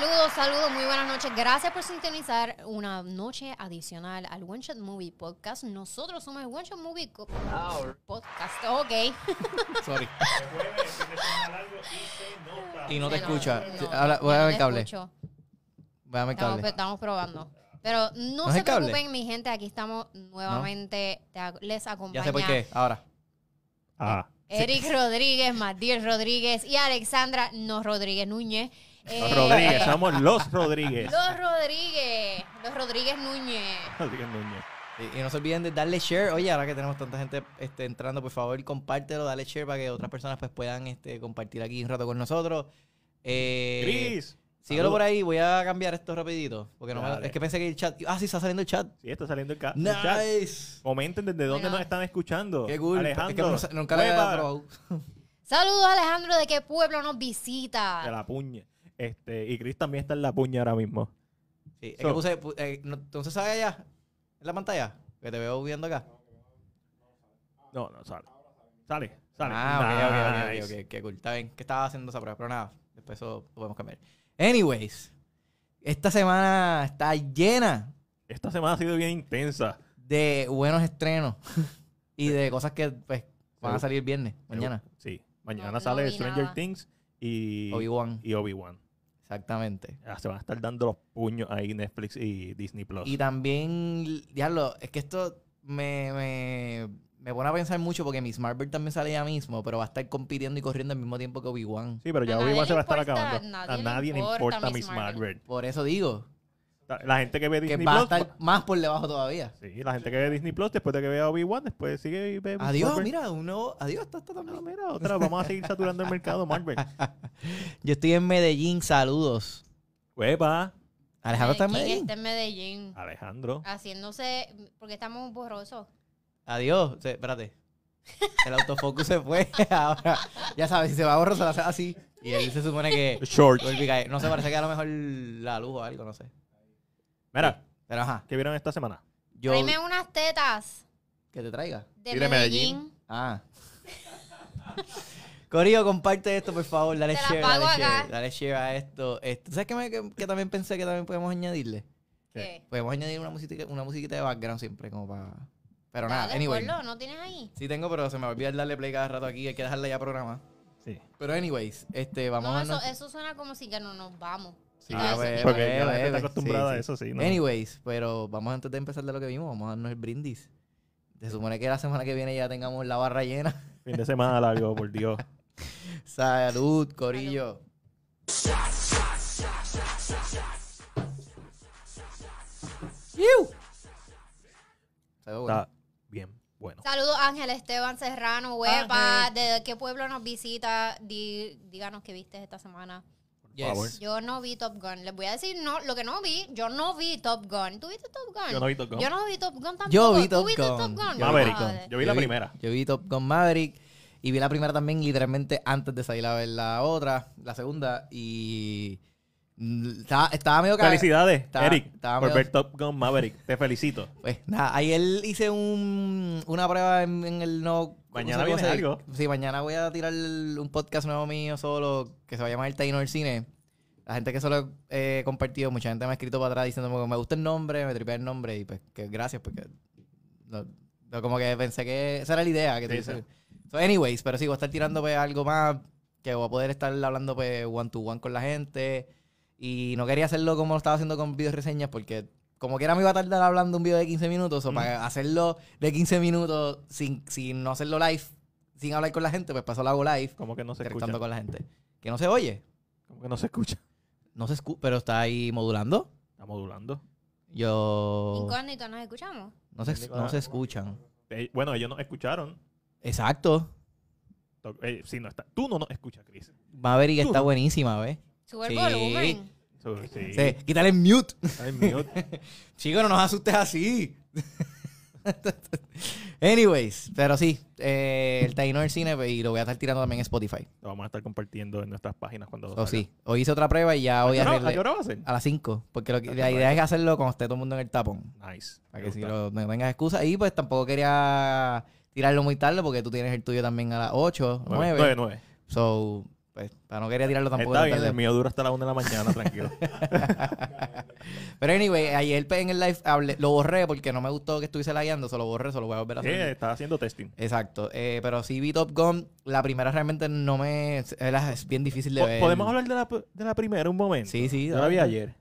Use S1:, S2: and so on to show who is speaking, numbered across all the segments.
S1: Saludos, saludos, muy buenas noches. Gracias por sintonizar una noche adicional al One Shot Movie Podcast. Nosotros somos el One Shot Movie Co- Podcast. Ok.
S2: Sorry. Y no te escucha.
S1: no,
S2: Ahora, voy a ver el cable.
S1: escucho.
S2: Voy a ver el
S1: Estamos,
S2: cable.
S1: estamos probando. Pero no,
S2: es
S1: se
S2: el cable?
S1: preocupen, mi gente. Aquí estamos nuevamente. Te ac- les acompaña
S2: Ya sé por qué. Ahora.
S3: Ah,
S1: Eric Rodríguez, Matías Rodríguez y Alexandra No Rodríguez Núñez.
S3: Los
S1: Eh,
S3: Rodríguez, somos los Rodríguez.
S1: Los Rodríguez. Los Rodríguez Núñez.
S3: Rodríguez Núñez.
S2: Y, y no se olviden de darle share. Oye, ahora que tenemos tanta gente este, entrando, por favor, compártelo, dale share para que otras personas pues puedan este, compartir aquí un rato con nosotros. Eh,
S3: Chris.
S2: Síguelo por ahí, voy a cambiar esto rapidito. Porque no me-
S3: Dale.
S2: es que pensé que el chat. Ah, sí, está saliendo el chat.
S3: Sí, está saliendo el, ca- el chat.
S2: Nice.
S3: Comenten desde dónde
S1: Bueno.
S3: nos están escuchando.
S2: Qué cool.
S3: Alejandro.
S2: es que nunca.
S1: Saludos, Alejandro. ¿De qué pueblo nos visita?
S3: De la puña. Este, y Chris también está en la puña ahora mismo.
S2: Sí, es
S3: So-
S2: que puse. pu- eh, no- sale allá, en la pantalla, que te veo viendo acá.
S3: No, no, sale. Sale, sale.
S2: Ah, ok, ok, ok,
S3: Nice.
S2: ok, ok, qué cool. Está bien, que estaba haciendo esa prueba, pero nada, después eso lo podemos cambiar. Anyways, esta semana está llena
S3: Esta semana ha sido bien intensa.
S2: de buenos estrenos y de cosas que pues van a salir viernes, mañana.
S3: Sí. Mañana
S1: No-
S3: sale Stranger
S1: nada.
S3: Things y
S2: Obi-Wan,
S3: y Obi-Wan.
S2: Exactamente.
S3: Ah, Se van a estar dando los puños ahí Netflix y Disney Plus.
S2: Y también, diablo, es que esto me, me, me pone a pensar mucho porque Miss Marvel también sale ya mismo, pero va a estar compitiendo y corriendo al mismo tiempo que Obi-Wan.
S3: Sí, pero ya Obi-Wan se va a estar acabando.
S1: nadie
S3: a nadie le
S1: importa
S3: importa
S1: Miss
S3: Miss Marvel.
S2: Por eso digo
S3: La gente que ve
S2: que
S3: Disney
S2: va a
S3: Plus.
S2: estar más por debajo todavía.
S3: Sí, la gente que ve Disney Plus, después de que vea Obi-Wan, después sigue y ve
S2: Adiós,
S3: Marvel.
S2: mira, uno, adiós, está, está
S3: No,
S2: también.
S3: mira, otra, vamos a seguir saturando el mercado Marvel.
S2: Yo estoy en Medellín, saludos.
S3: Hueva,
S2: Alejandro está en
S1: ¿Quién
S2: Medellín.
S1: está en Medellín?
S3: Alejandro.
S1: Haciéndose. Porque estamos borrosos.
S2: Adiós. Se- espérate. El autofocus se fue. Ahora, ya sabes, si se va a borrar, se lo hace así. Y él se supone que.
S3: Short.
S2: No sé, parece que a lo mejor la luz o algo, no sé.
S3: Mira,
S2: Pero ajá.
S3: ¿qué vieron esta semana?
S2: Yo.
S1: Tráeme unas tetas
S2: Que te traiga.
S1: de, Medellín.
S3: Medellín.
S2: Ah. Corillo, comparte esto, por favor. Dale
S1: Te la
S2: share,
S1: pago
S2: dale
S1: acá.
S2: share. Dale share a esto. Esto- ¿Sabes qué, me- que, que también pensé que también podemos añadirle?
S1: ¿Qué?
S2: Podemos añadir una musiquita, una musiquita de background siempre, como para. Pero nada,
S1: Dale,
S2: anyway.
S1: ponlo, ¿No tienes ahí?
S2: Sí tengo, pero se me va a olvidar darle play cada rato aquí. Hay que dejarla ya programada.
S3: Sí.
S2: Pero anyways, este, vamos
S1: no,
S2: a...
S1: eso, eso suena como si que no nos vamos.
S3: Sí,
S1: Ah,
S3: porque la gente está acostumbrada
S2: sí,
S3: a eso, sí. ¿no?
S2: Anyways, pero vamos antes de empezar de lo que vimos, vamos a darnos el brindis. Se supone que la semana que viene ya tengamos la barra llena.
S3: Fin de semana largo, por Dios.
S2: Salud, Corillo.
S3: Está bien bueno.
S1: Saludos Ángel Esteban Serrano, huepa. ¿De qué pueblo nos visita? Díganos qué viste esta semana.
S2: Yes.
S1: Yo no vi Top Gun. Les voy a decir no, lo que no vi. Yo no vi Top Gun. ¿Tú viste Top Gun?
S3: Yo no vi Top Gun.
S1: Yo no vi Top Gun tampoco.
S2: Yo vi
S1: ¿Tú
S2: Top
S1: viste
S2: Gun.
S1: Top Gun?
S3: Maverick. Yo vi la primera.
S2: Yo vi Top Gun Maverick y vi la primera también literalmente antes de salir a ver la otra, la segunda y estaba, estaba medio.
S3: Felicidades,
S2: Estaba-
S3: Eric,
S2: estaba
S3: por
S2: medio-
S3: ver Top Gun Maverick. Te felicito.
S2: Pues nada, ayer hice un, una prueba en, en el no.
S3: Mañana
S2: ¿cómo se
S3: viene algo.
S2: Sí, mañana voy a tirar un podcast nuevo mío solo que se va a llamar El Taino del Cine. La gente que solo he compartido, mucha gente me ha escrito para atrás diciéndome que me gusta el nombre, me tripea el nombre y pues que gracias porque no- no, como que pensé que esa era la idea que te
S3: sí.
S2: So, anyways, pero sí, voy a estar tirando pues algo más que voy a poder estar hablando pues one to one con la gente y no quería hacerlo como lo estaba haciendo con video reseñas porque como que era me iba a tardar hablando un video de 15 minutos o para hacerlo de 15 minutos sin, sin no hacerlo live, sin hablar con la gente, pues pasó lo hago live,
S3: Como que no se escucha.
S2: con la gente. Que no se oye,
S3: Como que no se escucha.
S2: no se escucha, pero está ahí modulando.
S3: Está modulando.
S2: Yo...
S1: Incógnito, ¿nos escuchamos?
S2: No se, no se escuchan.
S3: Eh, bueno, ellos nos escucharon.
S2: Exacto.
S3: To- eh, sí, no está. Tú no nos escuchas, Chris.
S2: Maverick
S3: Tú
S2: está
S3: no.
S2: buenísima, ¿ves?
S1: Sube
S2: Sí.
S1: el volumen.
S3: Sí.
S2: Sí, quítale el mute.
S3: En mute.
S2: Chico, no nos asustes así. Anyways, pero sí, eh, el Taino del Cine pues, y lo voy a estar tirando también en Spotify.
S3: Lo vamos a estar compartiendo en nuestras páginas cuando
S2: O
S3: salga.
S2: sí, hoy hice otra prueba y ya
S3: ¿A
S2: hoy
S3: ¿A qué hora va a ser?
S2: a las 5, porque lo que-
S3: Está
S2: la idea es hacerlo cuando esté todo el mundo en el tapón.
S3: Nice.
S2: Para que si lo, no tengas excusa. Y pues tampoco quería tirarlo muy tarde porque tú tienes el tuyo también a las 8,
S3: Nueve,
S2: 9.
S3: nueve, nueve.
S2: So, pues, no quería tirarlo tampoco.
S3: Está bien, el mío dura hasta la una de la mañana, tranquilo.
S2: Pero anyway, ayer pues, en el live hablé- lo borré porque no me gustó que estuviese lagueando, se lo borré, se lo voy a volver a
S3: sí,
S2: hacer.
S3: estaba haciendo testing.
S2: Exacto, eh, pero sí vi Top Gun, la primera realmente no me... Es es bien difícil de ver.
S3: ¿Podemos hablar de la, de la primera un momento?
S2: Sí, sí,
S3: Yo la vi ayer.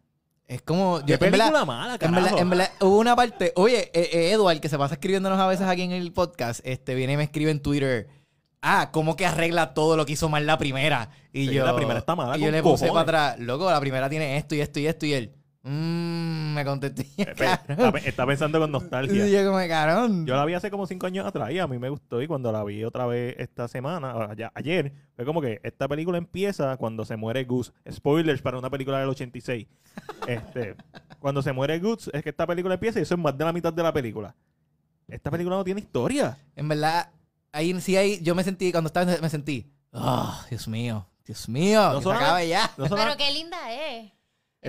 S2: Es como...
S3: ¿Qué
S2: yo- en
S3: película
S2: verdad-
S3: mala,
S2: En verdad, en verdad, hubo una parte, oye, eh, eh, Edward, que se pasa escribiéndonos a veces aquí en el podcast, este, viene y me escribe en Twitter, ah, ¿cómo que arregla todo lo que hizo mal la primera? Y
S3: Sí,
S2: yo,
S3: la primera está mala
S2: Y yo le puse
S3: cojones.
S2: para atrás, loco, la primera tiene esto y esto y esto, y él, mmm, me contesté,
S3: Está, pe- está pensando con
S2: Y
S3: nostalgia.
S2: yo como, carón.
S3: Yo la vi hace como cinco años atrás y a mí me gustó. Y cuando la vi otra vez esta semana, ya- ayer, fue como que esta película empieza cuando se muere Goose. Spoilers para una película del 86. este, cuando se muere Goose, es que esta película empieza y eso es más de la mitad de la película. Esta película no tiene historia.
S2: En verdad, ahí sí ahí, yo me sentí, cuando estaba, me sentí, oh, Dios mío, Dios mío,
S3: No
S2: que se acabe ya.
S3: No
S1: Pero qué linda es.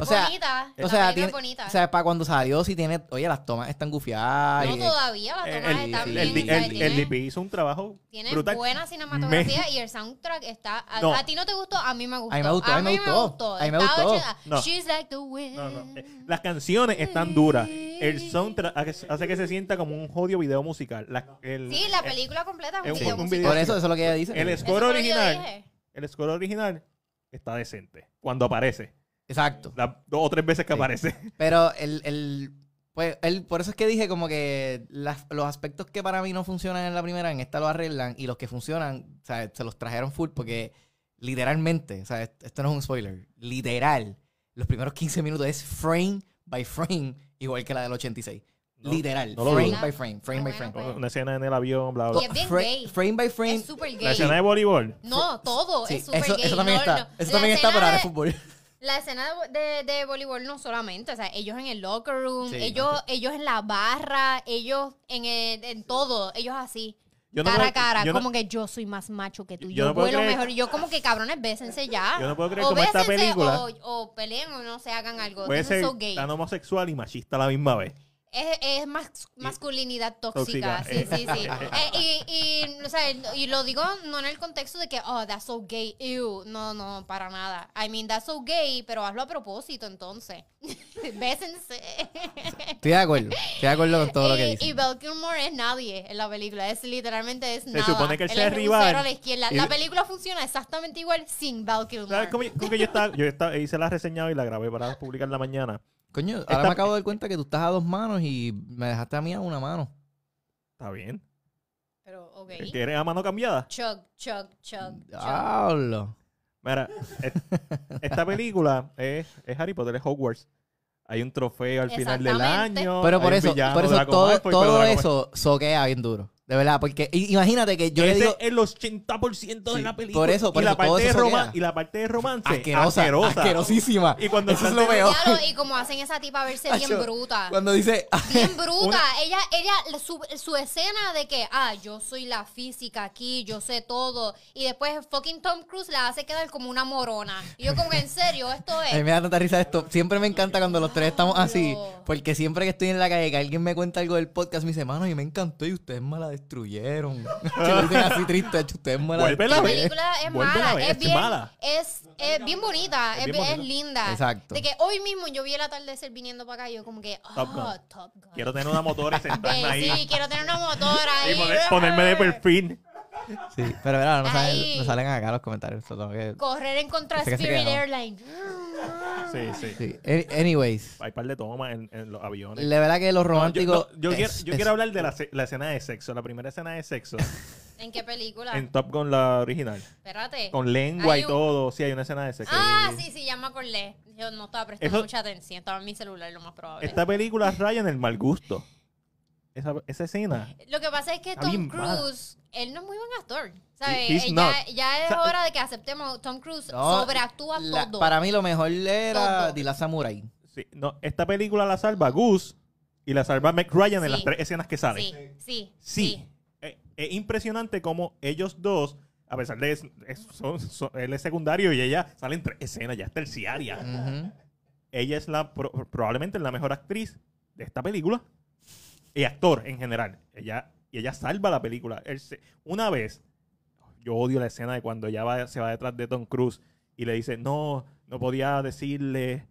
S2: O sea,
S1: bonita.
S2: O sea,
S1: película
S2: tiene,
S1: es bonita.
S2: o sea, para cuando salió, sí tiene, oye, las tomas están gufiadas.
S1: no
S2: y-
S1: todavía, las tomas
S3: el,
S1: están
S3: el-
S1: bien.
S3: el- el- el
S1: tiene-
S3: DP hizo un trabajo
S1: Tiene
S3: brutal.
S1: buena cinematografía y el soundtrack está. A,
S3: No.
S1: a ti no te gustó, a mí me gustó.
S2: A mí me gustó, a mí me gustó. A mí me gustó.
S3: No.
S1: She's like the wind.
S3: No, no. eh, Las canciones están duras. El soundtrack hace que se sienta como un jodido video musical. La- el,
S1: Sí, la película completa es
S3: es
S1: un video
S3: un
S1: musical.
S3: video-
S2: Por eso, eso es lo que ella dice.
S3: El score original, el score original está decente. Cuando aparece.
S2: Exacto.
S3: Las dos o tres veces que
S2: Sí.
S3: aparece.
S2: Pero el, el pues el, por eso es que dije como que las- los aspectos que para mí no funcionan en la primera, en esta lo arreglan y los que funcionan, o sea, se los trajeron full porque literalmente, o sea, est- esto no es un spoiler, literal, los primeros 15 minutos es frame by frame, igual que la del 86.
S3: No,
S2: literal,
S3: no
S2: frame by frame, frame by
S1: bueno,
S2: frame.
S1: pues.
S3: Una escena en el avión, bla, bla.
S1: Y es bien
S2: Fra-
S1: gay.
S2: frame by frame.
S1: Es súper
S3: La
S1: gay.
S3: escena de voleibol.
S1: No, todo
S2: Sí,
S1: es súper
S2: eso,
S1: gay.
S2: eso también
S1: No,
S2: está.
S1: no.
S2: Eso
S1: La
S2: también está, es
S1: de-
S2: fútbol.
S1: La escena de, de, de voleibol no solamente, o sea, ellos en el locker room,
S2: Sí,
S1: ellos, ellos en la barra, ellos en, el- en todo, ellos así.
S3: Yo no
S1: cara
S3: puedo-
S1: a cara,
S3: yo no-
S1: como que yo soy más macho que tú,
S3: Yo
S1: yo, vuelo
S3: creer-
S1: mejor, yo como que cabrones, bésense ya.
S3: Yo no puedo creer
S1: o
S3: esta
S1: bésense
S3: película-
S1: O, o peleen o no se hagan algo.
S3: Puede ser
S1: so gay.
S3: tan homosexual y machista a la misma vez.
S1: Es, es más masculinidad tóxica.
S3: Tóxica.
S1: Sí, sí, sí. Eh, y, y, o sea, y lo digo no en el contexto de que, oh, that's so gay. Ew. No, no, para nada. I mean, that's so gay, pero hazlo a propósito entonces. Bésense.
S2: Estoy de acuerdo. Estoy de acuerdo con todo lo que
S1: y,
S2: dice.
S1: y Val Kilmer es nadie en la película. Es literalmente es nada.
S3: supone que él sea
S1: es
S3: rival.
S1: a la izquierda.
S3: Y-
S1: La película funciona exactamente igual sin Val Kilmer.
S3: ¿Sabes cómo, cómo que yo, estaba, yo estaba- hice la reseñada y la grabé para publicar la mañana?
S2: Coño, ahora
S3: Esta-
S2: me acabo de dar cuenta que tú estás a dos manos y me dejaste a mí a una mano.
S3: Está bien.
S1: Pero, ok.
S3: ¿Que eres a mano cambiada?
S1: Chug, chug, chug, chug.
S2: Diablo.
S3: Mira, esta película es, es Harry Potter, es Hogwarts. Hay un trofeo al final del
S1: Exactamente.
S3: año.
S2: Pero
S3: hay
S2: por
S3: un
S2: eso,
S3: villano
S2: por eso
S3: Draco
S2: todo,
S3: Malfoy, pero
S2: todo
S3: Draco
S2: eso soquea bien duro. De verdad, porque imagínate que yo
S3: Ese
S2: le digo
S3: es el 80% de
S2: Sí,
S3: la película.
S2: por eso, por
S3: y, la
S2: todo
S3: parte de
S2: eso
S3: y la parte de romance
S2: asquerosa,
S3: asquerosa.
S2: asquerosísima.
S3: Y cuando
S2: eso es lo peor.
S1: Claro, y como hacen esa tipa verse bien bruta.
S2: Cuando dice,
S1: Bien bruta.
S3: Una-
S1: Ella, ella, su, su escena de que, ah, yo soy la física aquí, yo sé todo. Y después fucking Tom Cruise la hace quedar como una morona. Y yo como, en serio, esto
S2: a mí
S1: es.
S2: me da tanta risa esto. Siempre me encanta cuando los tres estamos así. Porque siempre que estoy en la calle, que alguien me cuenta algo del podcast, me dice, mano, y me encantó y ustedes me la destruyeron. que dicen así triste, "Acho, ustedes me la
S3: Vuélvela
S1: La película es
S3: a
S1: mala,
S3: ver,
S1: es
S3: es
S1: bien,
S3: mala.
S1: es, es bien bonita,
S3: Es
S1: es,
S3: bien
S1: es
S3: bonita.
S1: linda.
S2: Exacto.
S1: De que hoy mismo yo vi el atardecer viniendo para acá y yo como que, ah,
S3: Top Gun.
S1: Top Gun.
S3: Quiero tener una motora y sentarme ahí.
S1: sí, quiero tener una motora ahí.
S3: y poner- ponerme de perfil.
S2: Sí, pero verdad, no salen, no salen acá los comentarios. que-
S1: Correr en contra de Spirit. Airlines.
S3: Sí, sí.
S2: Sí. Any- Anyways,
S3: Hay par de tomas en, en los aviones.
S2: la verdad que los
S3: No, yo,
S2: románticos.
S3: no, yo
S2: es-
S3: quiero, yo
S2: es-
S3: quiero hablar de la, la escena de sexo, la primera escena de sexo
S1: ¿En qué película?
S3: en Top Gun, la original.
S1: Espérate.
S3: Con lengua
S1: Hay
S3: y
S1: un-
S3: todo. Sí, hay una escena de sexo.
S1: Ah, sí, sí, ya me acordé. Yo no estaba prestando
S3: Eso-
S1: mucha atención. Estaba en mi celular, lo más probable.
S3: Esta película raya en el mal gusto. Esa, esa escena.
S1: Lo que pasa es que Tom
S3: mala.
S1: Cruise, él no es muy buen actor. ¿sabes?
S3: He-
S1: ya, ya es
S3: O sea,
S1: hora de que aceptemos. Tom Cruise
S2: No,
S1: sobreactúa
S2: la-
S1: todo.
S2: Para mí lo mejor era. Dila Samurai.
S3: Sí, no, esta película la salva Goose y la salva Meg Ryan en
S1: Sí.
S3: las tres escenas que salen.
S1: Sí, sí,
S3: Sí. Eh, Es, impresionante cómo ellos dos, a pesar de es- es- son- son- él es secundario y ella salen tres escenas, ya es terciaria.
S2: Ujú.
S3: Ella es la pro- probablemente la mejor actriz de esta película y actor en general. Ella y ella salva la película. Él se- una vez yo odio la escena de cuando ella va, se va detrás de Tom Cruise y le dice, no, no podía decirle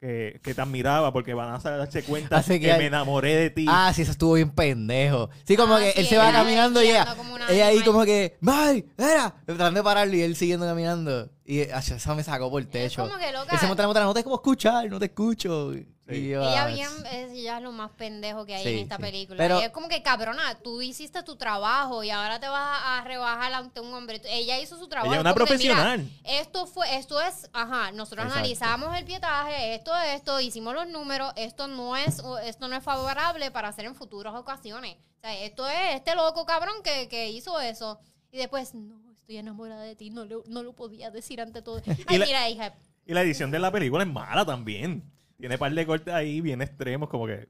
S3: que, que te admiraba porque van a darse cuenta
S2: Así
S3: que,
S2: que hay-
S3: me enamoré de ti.
S2: Ah, sí, eso estuvo bien pendejo. Sí, como
S1: Ah,
S2: que
S1: sí,
S2: él se va caminando y ella, ella ahí como que, ¡May! ¡Era! Tratando de pararlo y él siguiendo caminando. Y eso me sacó por el techo.
S1: como que loca.
S2: Él se monta en la moto, no te como escuchar, no te escucho.
S3: Sí.
S2: Y yo,
S1: Ella
S2: ah,
S1: bien, es ya lo más pendejo que hay
S2: Sí,
S1: en esta
S2: sí.
S1: película.
S2: Pero-
S1: Y es como que, cabrona, tú hiciste tu trabajo y ahora te vas a rebajar ante un hombre. Ella hizo su trabajo.
S3: Ella es una
S1: como que, mira,
S3: profesional.
S1: esto fue, esto es, ajá, nosotros
S2: Exacto.
S1: analizamos el pietaje, esto, esto, hicimos los números, esto no es, esto no es favorable para hacer en futuras ocasiones. O sea, esto es este loco cabrón que, que hizo eso. Y después, no, estoy enamorada de ti, no lo, no lo podía decir ante todo. Ay,
S3: la-
S1: mira, hija,
S3: Y la edición de la película es mala también. Tiene par de cortes ahí bien extremos, como que.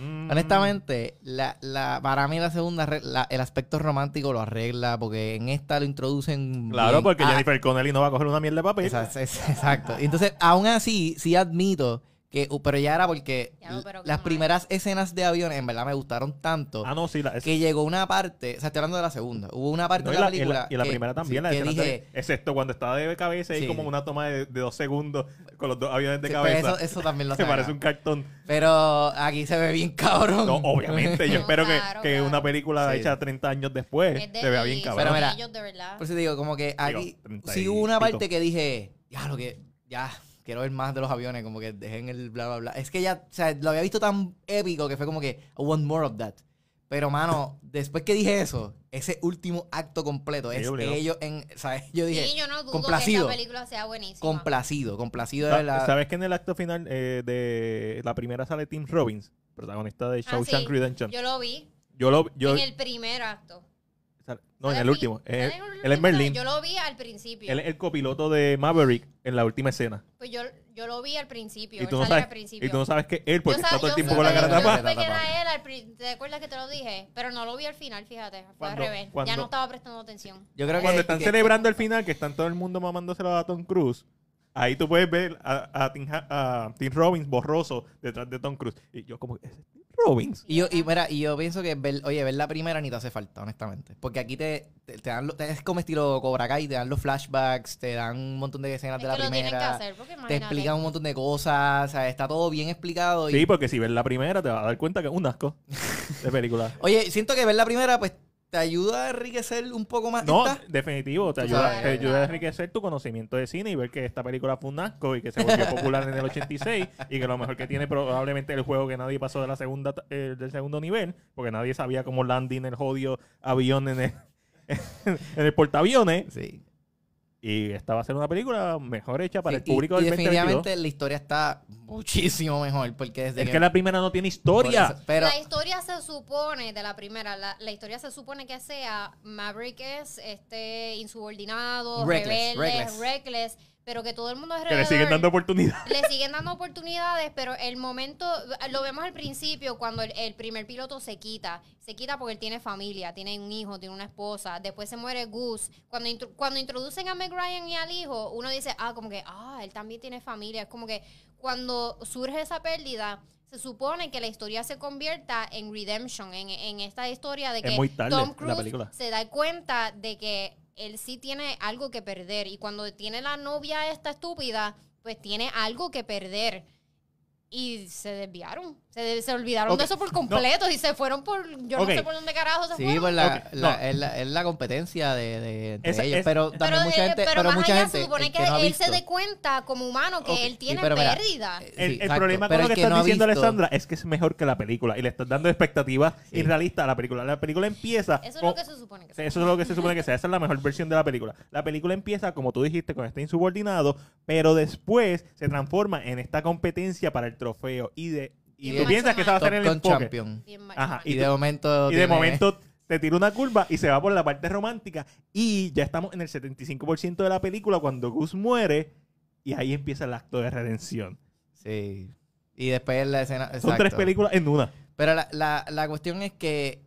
S3: mm,
S2: Honestamente, la, la, para mí la segunda, la- el aspecto romántico lo arregla porque en esta lo introducen.
S3: Claro,
S2: bien.
S3: porque
S2: Ah,
S3: Jennifer Connelly no va a coger una mierda de papel.
S2: exacto. Y Entonces, aún así, sí admito que, pero ya era porque
S1: Ya, no,
S2: las primeras escenas de aviones en verdad me gustaron tanto
S3: Ah, no, sí. La, es-
S2: que llegó una parte, o sea, estoy hablando de la segunda, hubo una parte
S3: no,
S2: de la
S3: la, y la-
S2: película
S3: y la
S2: que-
S3: primera también,
S2: sí,
S3: la
S2: que dije,
S3: de- excepto cuando estaba de cabeza y
S2: Sí.
S3: como una toma de, de dos segundos con los dos aviones de
S2: sí, pues
S3: cabeza.
S2: eso, eso también lo saca.
S3: parece un cartón.
S2: Pero aquí se ve bien cabrón.
S3: No, obviamente. Yo
S1: No,
S3: espero que,
S1: claro,
S3: que
S1: claro.
S3: una película
S2: Sí.
S3: hecha 30 años después
S1: es de
S3: se vea bien cabrón.
S2: Pero mira,
S1: ellos de verdad.
S2: Por eso te digo, como que aquí
S3: treinta
S2: sí hubo una parte que dije, ya lo que, ya, quiero ver más de los aviones, como que dejen el bla, bla, bla. Es que ya, o sea, lo había visto tan épico que fue como que, I want more of that. Pero, mano, después que dije eso, ese último acto completo es ellos en, ¿sabes? Yo dije,
S1: sí, yo no dudo
S2: complacido.
S1: que esta película sea buenísima.
S2: complacido, complacido de la...
S3: ¿Sabes que en el acto final eh, de la primera sale Tim Robbins, protagonista de
S1: Ah,
S3: Shawshank
S1: sí.
S3: Redemption?
S1: Yo lo vi
S3: Yo lo. Yo,
S1: en el primer acto.
S3: No, en
S1: ¿Sale
S3: el último.
S1: fin-
S3: Él,
S1: sale en el
S3: él es? Merlin.
S1: Yo lo vi al principio.
S3: Él es el copiloto de Maverick en la última escena.
S1: Pues yo, yo lo vi al principio.
S3: Y tú, no sabes,
S1: al principio.
S3: y tú no sabes que él, porque está todo el tiempo con la cara
S1: yo
S3: tapada.
S1: supe que era él al pri- ¿Te acuerdas que te lo dije? Pero no lo vi al final, fíjate. Fue
S3: Cuando-
S1: al revés.
S3: cuando-
S1: Ya no estaba prestando atención.
S2: Yo creo que...
S3: Cuando están
S2: que-
S3: celebrando el final, que están todo el mundo mamándoselo a Tom Cruise, ahí tú puedes ver a, a Tim, Ha- a Tim Robbins borroso detrás de Tom Cruise. Y yo como, ¿ese Robbins?
S2: Y yo, y, mira, y yo pienso que ver, oye, ver la primera ni te hace falta, honestamente. Porque aquí te, te, te dan, lo- te- es como estilo Cobra Kai, te dan los flashbacks, te dan un montón de escenas
S1: Es
S2: de la
S1: que lo tienen que
S2: primera.
S1: hacer, porque
S2: te explican un montón de cosas, o sea, está todo bien explicado. Y,
S3: Sí, porque si ves la primera te vas a dar cuenta que es un asco de película.
S2: Oye, siento que ver la primera, pues, te ayuda a enriquecer un poco más.
S3: No,
S2: esta.
S3: definitivo, te ayuda,
S2: sabes,
S3: te ayuda a enriquecer tu conocimiento de cine y ver que esta película fue un asco y que se volvió popular en el 86 y que lo mejor que tiene probablemente el juego que nadie pasó de la segunda eh, del segundo nivel, porque nadie sabía cómo landing el jodido avión en el, en el portaaviones
S2: Sí.
S3: Y esta va a ser una película mejor hecha para
S2: Sí,
S3: el público
S2: y, y
S3: del 2022.
S2: definitivamente la historia está muchísimo mejor. Porque desde
S3: Es que la primera no tiene historia.
S2: eso- pero,
S1: la historia se supone, de la primera, la, la historia se supone que sea Maverick es este insubordinado,
S2: Reckless,
S1: rebelde,
S2: reckless.
S1: reckless. Pero que todo el mundo
S3: Que le
S1: alrededor
S3: siguen dando oportunidad.
S1: le siguen dando oportunidades, pero el momento, lo vemos al principio cuando el, el primer piloto se quita, se quita porque él tiene familia, tiene un hijo, tiene una esposa, después se muere Goose. Cuando, intro- cuando introducen a Meg Ryan y al hijo, uno dice, ah, como que, ah, él también tiene familia. Es como que cuando surge esa pérdida, se supone que la historia se convierta en redemption, en, en esta historia de
S3: Es
S1: que
S3: muy tarde
S1: Tom Cruise se da cuenta de que él sí tiene algo que perder. Y cuando tiene la novia esta estúpida, pues tiene algo que perder. Y se desviaron. Se, de- se olvidaron
S3: Ok,
S1: de eso por completo y se fueron por. Yo
S3: Ok.
S1: no sé por dónde carajo se
S2: Sí,
S1: fueron.
S2: pues la,
S3: Ok,
S2: la-
S3: no.
S2: es, la, es la competencia de, de, entre
S3: Esa-
S2: ellos.
S3: es-
S2: pero
S1: pero,
S2: también mucha
S1: eh,
S2: gente.
S1: pero
S2: Pero,
S1: más
S2: mucha
S1: allá
S2: gente.
S1: se supone
S2: el
S1: que,
S2: no
S1: él se dé cuenta como humano que él
S3: sí,
S1: tiene
S2: pero mira,
S1: pérdida.
S2: eh,
S3: El,
S2: sí,
S3: el problema
S2: pero
S3: con lo que
S2: que
S3: estás
S2: no
S3: diciendo,
S2: visto-
S3: Alessandra, es que es mejor que la película y le estás dando expectativas
S2: Sí.
S3: irrealistas a la película. La película empieza.
S1: Eso es
S3: con-
S1: lo que se supone que
S3: Sí,
S1: sea.
S3: Eso es lo que se supone que sea. Esa es la mejor versión de la película. La película empieza, como tú dijiste, con este insubordinado, pero después se transforma en esta competencia para el trofeo. Y de y tú piensas que esa va a ser el enfoque. Ajá.
S2: Y,
S3: Y
S2: de
S3: tú-
S2: momento.
S3: Y de
S2: tiene-
S3: momento te tira una curva y se va por la parte romántica. Y ya estamos en el 75% de la película cuando Gus muere. Y ahí empieza el acto de redención.
S2: Sí. Y después la escena.
S3: Son tres películas en una.
S2: Pero la, la, la cuestión es que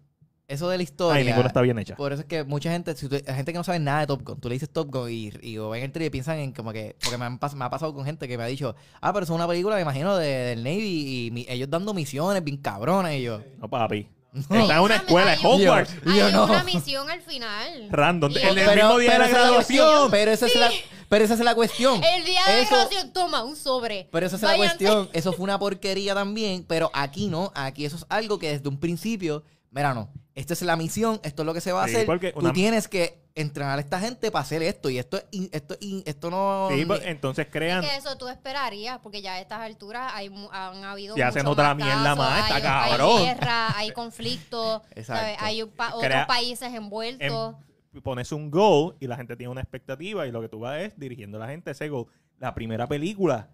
S2: eso de la historia.
S3: Ay, ninguna está bien hecha.
S2: Por eso es que mucha gente, si tú- hay gente que no sabe nada de Top Gun, tú le dices Top Gun y, y o ven el trailer y piensan en como que, porque me, han pas- me ha pasado con gente que me ha dicho, ah, pero es una película, me imagino, de- del Navy y mi- ellos dando misiones bien cabrones y yo.
S3: No, papi. Está en una escuela, es Hogwarts.
S1: Hay
S2: Yo no.
S1: una misión al final.
S3: Random. El
S1: otro-
S3: mismo día de la graduación.
S2: Pero esa, es la, pero esa es la cuestión.
S1: El día de
S2: Eso-
S1: graduación, toma un sobre.
S2: Pero esa es la cuestión. Eso fue una porquería también. Pero aquí no. Aquí eso es algo que desde un principio. Mira, no. Esta es la misión. Esto es lo que se va a
S3: Sí,
S2: hacer.
S3: porque
S2: Tú tienes que entrenar a esta gente para hacer esto. Y esto, esto, esto no.
S3: Sí, pues, entonces
S1: Es
S3: crean.
S1: que eso tú esperarías, porque ya a estas alturas hay, han habido.
S3: Si hacen otra mierda más, está
S1: hay,
S3: cabrón.
S1: Hay guerra, hay conflictos, hay pa- otros países envueltos.
S3: em- pones un goal y la gente tiene una expectativa y lo que tú vas es dirigiendo a la gente a ese goal. La primera película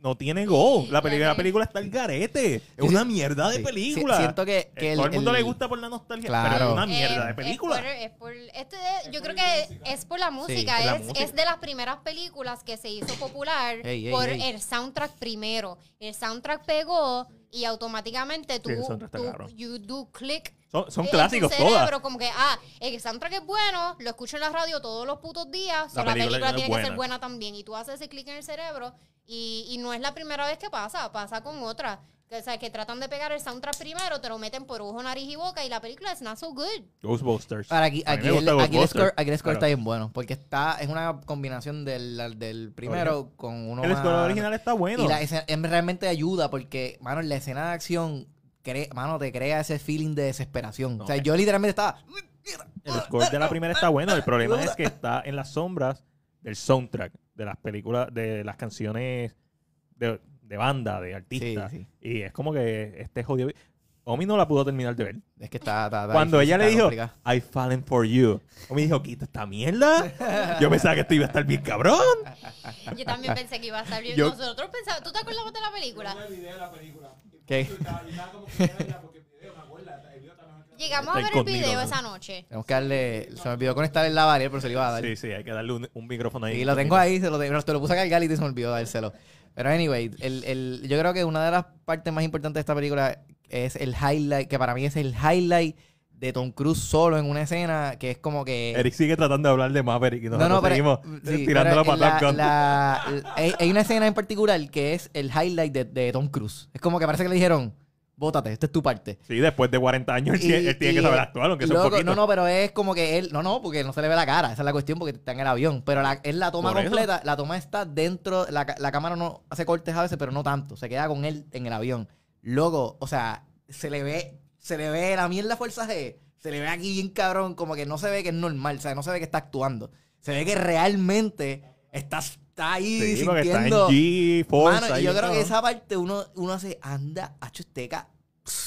S3: no tiene goal. La película está el garete. Es
S2: Sí,
S3: una
S2: sí.
S3: mierda de
S2: Sí.
S3: película.
S2: Si- siento que, que
S3: Eh,
S2: el-
S3: todo el mundo
S2: el-
S3: le gusta por la nostalgia,
S2: Claro.
S3: pero es una
S1: Eh,
S3: mierda de
S1: es
S3: película.
S1: por- es por- este de- yo creo que es por la música.
S3: es la
S1: es,
S3: música.
S1: es de las primeras películas que se hizo popular por el soundtrack primero. El soundtrack pegó y automáticamente tú,
S3: Sí, el soundtrack está
S1: tú you do click
S3: Son, son clásicos todas.
S1: cerebro, como que, ah, el soundtrack es bueno, lo escucho en la radio todos los putos días, so
S3: La
S1: la
S3: película
S1: tiene que ser
S3: buena.
S1: buena también. Y tú haces ese clic en el cerebro y, y no es la primera vez que pasa, pasa con otras. Que, o sea, que tratan de pegar el soundtrack primero, te lo meten por ojo, nariz y boca y la película es not so good.
S3: Ghostbusters.
S2: Ahora, aquí, aquí, el, aquí el score, aquí el score
S3: pero-
S2: está bien bueno. Porque está, es una combinación del, del primero con uno
S3: El score
S2: más-
S3: original está bueno.
S2: Y la escena- em, realmente ayuda porque, mano, en la escena de acción, cre- mano, te crea ese feeling de desesperación. o sea, yo literalmente estaba...
S3: El score de la primera está bueno. El problema es que está en las sombras del soundtrack, de las películas, de las canciones de, de banda, de artistas.
S2: Sí, sí.
S3: Y es como que este jodido. Omi no la pudo terminar de ver.
S2: Es que está... está- está
S3: Cuando
S2: difícil,
S3: ella le dijo,
S2: complicado.
S3: I fallen for you. Omi dijo, quita esta mierda. Yo pensaba que esto iba a estar bien cabrón.
S1: Yo también pensé que iba a estar bien.
S3: Yo-
S1: Nosotros pensamos, ¿tú te acordabas de la película?
S2: ¿Qué?
S1: Llegamos a ver el video
S3: ¿no?
S1: esa noche.
S2: Tenemos que darle... Se me olvidó conectar el lavalier, pero se lo iba a dar.
S3: Sí, sí, hay que darle un, un micrófono ahí.
S2: Y lo tengo ahí, se lo, te, lo puse a cargar y se me olvidó dárselo. Pero anyway, el, el, yo creo que una de las partes más importantes de esta película es el highlight, que para mí es el highlight de Tom Cruise solo en una escena que es como que...
S3: Eric sigue tratando de hablar de Maverick y
S2: no,
S3: nosotros
S2: no, pero,
S3: seguimos
S2: sí,
S3: tirándolo
S2: pero
S3: para
S2: la- la- la- hay, hay una escena en particular que es el highlight de, de Tom Cruise. Es como que parece que le dijeron, bótate, esta es tu parte.
S3: Sí, después de 40 años él,
S2: Y-
S3: tiene- él tiene
S2: y,
S3: que saber actuar, aunque sea un poquito.
S2: No, no, pero es como que él. No, no, porque no se le ve la cara. Esa es la cuestión porque está en el avión. Pero la, es la toma completa. La toma está dentro. La, la cámara no hace cortes a veces, pero no tanto. Se queda con él en el avión. Luego, o sea, se le ve. Se le ve la mierda Fuerza G. Se le ve aquí bien cabrón. Como que no se ve que es normal. O sea, no se ve que está actuando. Se ve que realmente está, está ahí
S3: Sí, porque está en
S2: sintiendo.
S3: G, Force.
S2: Mano, y
S3: ahí,
S2: yo creo que esa parte uno, uno hace, anda, achusteca.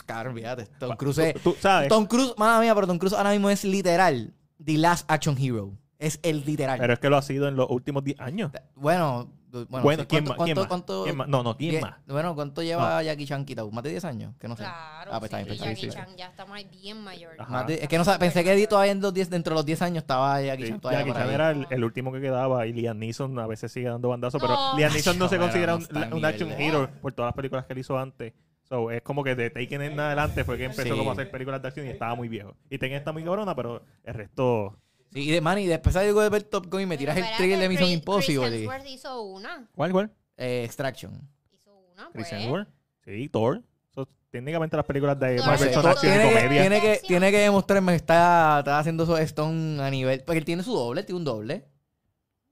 S2: Cabrón, fíjate. Tom Cruise es-
S3: Tú, tú sabes,
S2: Tom Cruise, mala mía, pero Tom Cruise ahora mismo es literal The Last Action Hero. Es el literal.
S3: pero es que lo ha sido en los últimos 10 años.
S2: bueno, bueno,
S3: Bueno,
S2: sí,
S3: ¿quién
S2: ¿cuánto-
S3: más? ¿Quién
S2: cuánto-
S3: más?
S2: cuánto-
S3: ¿Quién más? No, no, ¿quién más?
S2: Bueno, ¿cuánto lleva Jackie Chan quitado? ¿Más de 10 años? Que no sé.
S1: Claro,
S2: Ah, pues está bien,
S1: sí,
S2: pues está bien,
S1: Jackie
S2: sí,
S1: Chan ya está más- bien mayor.
S3: Ajá.
S2: Más de- es que no sabe, pensé que todavía en los 10, dentro de los 10 años estaba Jackie
S3: Sí,
S2: Chan todavía
S3: Jackie Chan
S2: ahí.
S3: era el, el último que quedaba y Liam Neeson a veces sigue dando bandazos, pero
S1: No.
S3: Liam Neeson no se
S2: No,
S3: considera
S2: no
S3: un, un action hero por todas las películas que él hizo antes. So, es como que de Taken en adelante fue que empezó
S2: Sí.
S3: como a hacer películas de acción y estaba muy viejo. Y Taken está muy cabrona, pero el resto...
S2: Sí, y de, man, y después salgo de ver Top Gun y me tiras el trailer de Mission
S1: Chris- Chris
S2: Impossible. y-
S1: Hemsworth hizo una.
S3: ¿Cuál, cuál?
S2: eh, Extraction.
S1: Hizo una,
S3: Chris
S1: pues.
S3: Hemsworth. Sí, Thor. So, técnicamente las películas de Marvel son acción y
S2: tiene, que,
S3: comedia.
S2: tiene, que, tiene que demostrarme que está, está haciendo su Stone a nivel. Porque él tiene su doble, tiene un doble.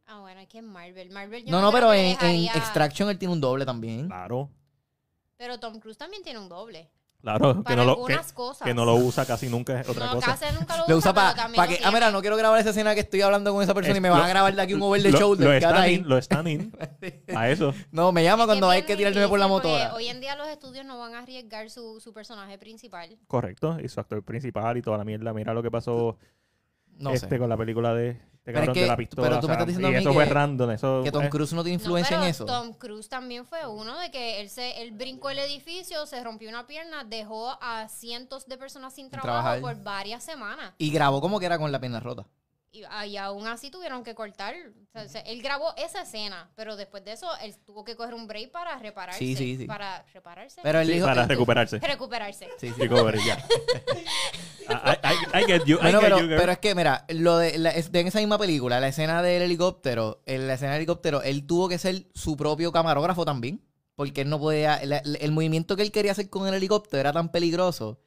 S1: Ah, bueno, es que es Marvel. Marvel yo
S2: No, no, pero en, en Extraction él tiene un doble también.
S3: Claro,
S1: Pero Tom Cruise también tiene un doble.
S3: Claro. Que
S1: Para
S3: no, lo, que,
S1: algunas cosas.
S3: que no lo usa casi nunca es otra
S1: no,
S3: cosa.
S1: casi nunca lo usa,
S2: Lo usa
S1: pero
S2: para
S1: lo
S2: que. Ah, mira, no quiero grabar esa escena que estoy hablando con esa persona y me van a grabar de aquí un over the
S3: Lo-
S2: shoulder.
S3: Lo, están in, lo están in. A eso.
S2: No, me llama
S1: Es que
S2: cuando hay que tirarme por la motora.
S1: Hoy en día los estudios no van a arriesgar su, su personaje principal.
S3: Correcto. Y su actor principal y toda la mierda. Mira lo que pasó
S2: No
S3: este
S2: sé.
S3: con la película de este
S2: Pero es
S3: cabrón
S2: que-
S3: de la pistola.
S2: pero tú me
S3: o
S2: estás diciendo
S3: y
S2: a mí
S3: eso fue
S2: que-
S3: random. Eso
S2: Que Tom Cruise no tiene
S1: No,
S2: influencia
S1: pero
S2: en eso.
S1: Tom Cruise también fue uno de que él se él brincó el edificio, se rompió una pierna, dejó a cientos de personas sin trabajo
S2: trabajar.
S1: por varias semanas.
S2: Y grabó como que era con la pierna rota.
S1: Y, y aún así tuvieron que cortar. O sea, se- él grabó esa escena, pero después de eso él tuvo que coger un break para repararse.
S2: Sí, sí, sí.
S1: Para repararse.
S2: Pero él
S3: sí,
S2: dijo.
S3: para recuperarse.
S1: recuperarse.
S2: Sí, sí.
S3: Recovery, ya. I, I- I get you. I
S2: Bueno,
S3: get
S2: pero,
S3: you, girl.
S2: pero es que, mira, lo de, la- de en esa misma película, la escena del helicóptero, en la escena del helicóptero, él tuvo que ser su propio camarógrafo también. Porque él no podía. El- el movimiento que él quería hacer con el helicóptero era tan peligroso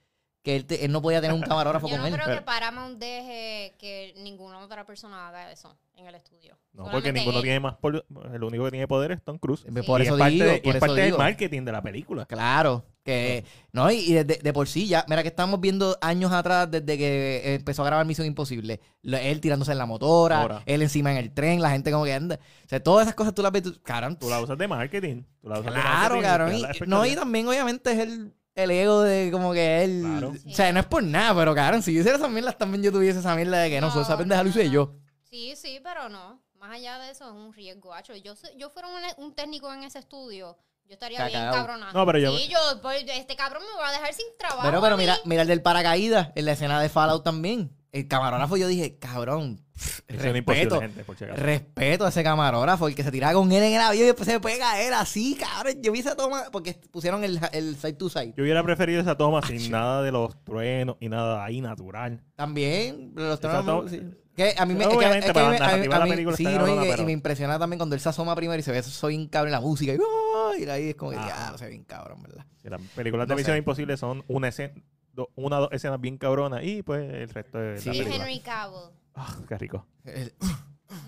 S2: que él, te- él no podía tener un camarógrafo
S1: Yo
S2: con
S1: no
S2: él.
S1: creo
S3: Pero-
S1: que Paramount deje que ninguna otra persona haga eso en el estudio.
S3: No,
S1: Solamente
S3: porque ninguno
S1: él.
S3: tiene más. pol- El único que tiene poder es Tom Cruise.
S2: Por
S3: y
S2: eso
S3: es parte,
S2: digo,
S3: de- y
S2: por
S3: es
S2: eso
S3: parte del marketing de la película.
S2: Claro, que no, y, y de, de- de por sí ya, mira que estamos viendo años atrás desde que empezó a grabar Misión Imposible, él tirándose en la motora,
S3: Ahora.
S2: él encima en el tren, la gente como que anda, o sea, todas esas cosas tú las ves, tú, cabrón,
S3: Tú la usas de marketing. Tú la usas de
S2: claro,
S3: marketing,
S2: cabrón,
S3: te da
S2: y-
S3: la
S2: no, y también obviamente es el, el ego de como que él,
S3: Claro.
S2: o sea, no es por nada, pero cabrón, si yo hiciera esas mierdas también yo tuviese esa mierda de que no,
S1: No,
S2: esa pendeja lo
S1: no,
S2: hice yo.
S1: Sí, sí, pero no. Más allá de eso es un riesgo, hacho. Yo, yo fuera un, un técnico en ese estudio, yo estaría bien
S2: Cacao.
S1: cabrona.
S3: No, pero yo-
S1: Sí, yo, pues, este cabrón me va a dejar sin trabajo.
S2: Pero, pero mira, mira el del paracaídas, en la escena de Fallout también, el camarógrafo yo dije, cabrón, pff, respeto,
S3: gente, por si acaso.
S2: Respeto a ese camarógrafo, el que se tiraba con él en el avión y después se puede caer así, cabrón. Yo vi esa toma porque pusieron el, el side to side.
S3: Yo hubiera preferido esa toma sin nada de los truenos y nada ahí natural.
S2: También, los sí. que a mí me,
S3: Obviamente,
S2: es que- es que a mí- a mí- a sí, no, y, que- me impresiona también cuando él se asoma primero y se ve eso soy cabrón la música y, ¡oh! y ahí es como que
S3: Ah.
S2: ya, se ve bien cabrón, ¿verdad?
S3: Las películas de
S2: No sé.
S3: Misión Imposible son una escena, do- una o dos escenas bien cabronas y pues el resto de
S2: Sí.
S3: la película.
S1: Henry Cavill.
S3: Ah, qué rico.
S2: El-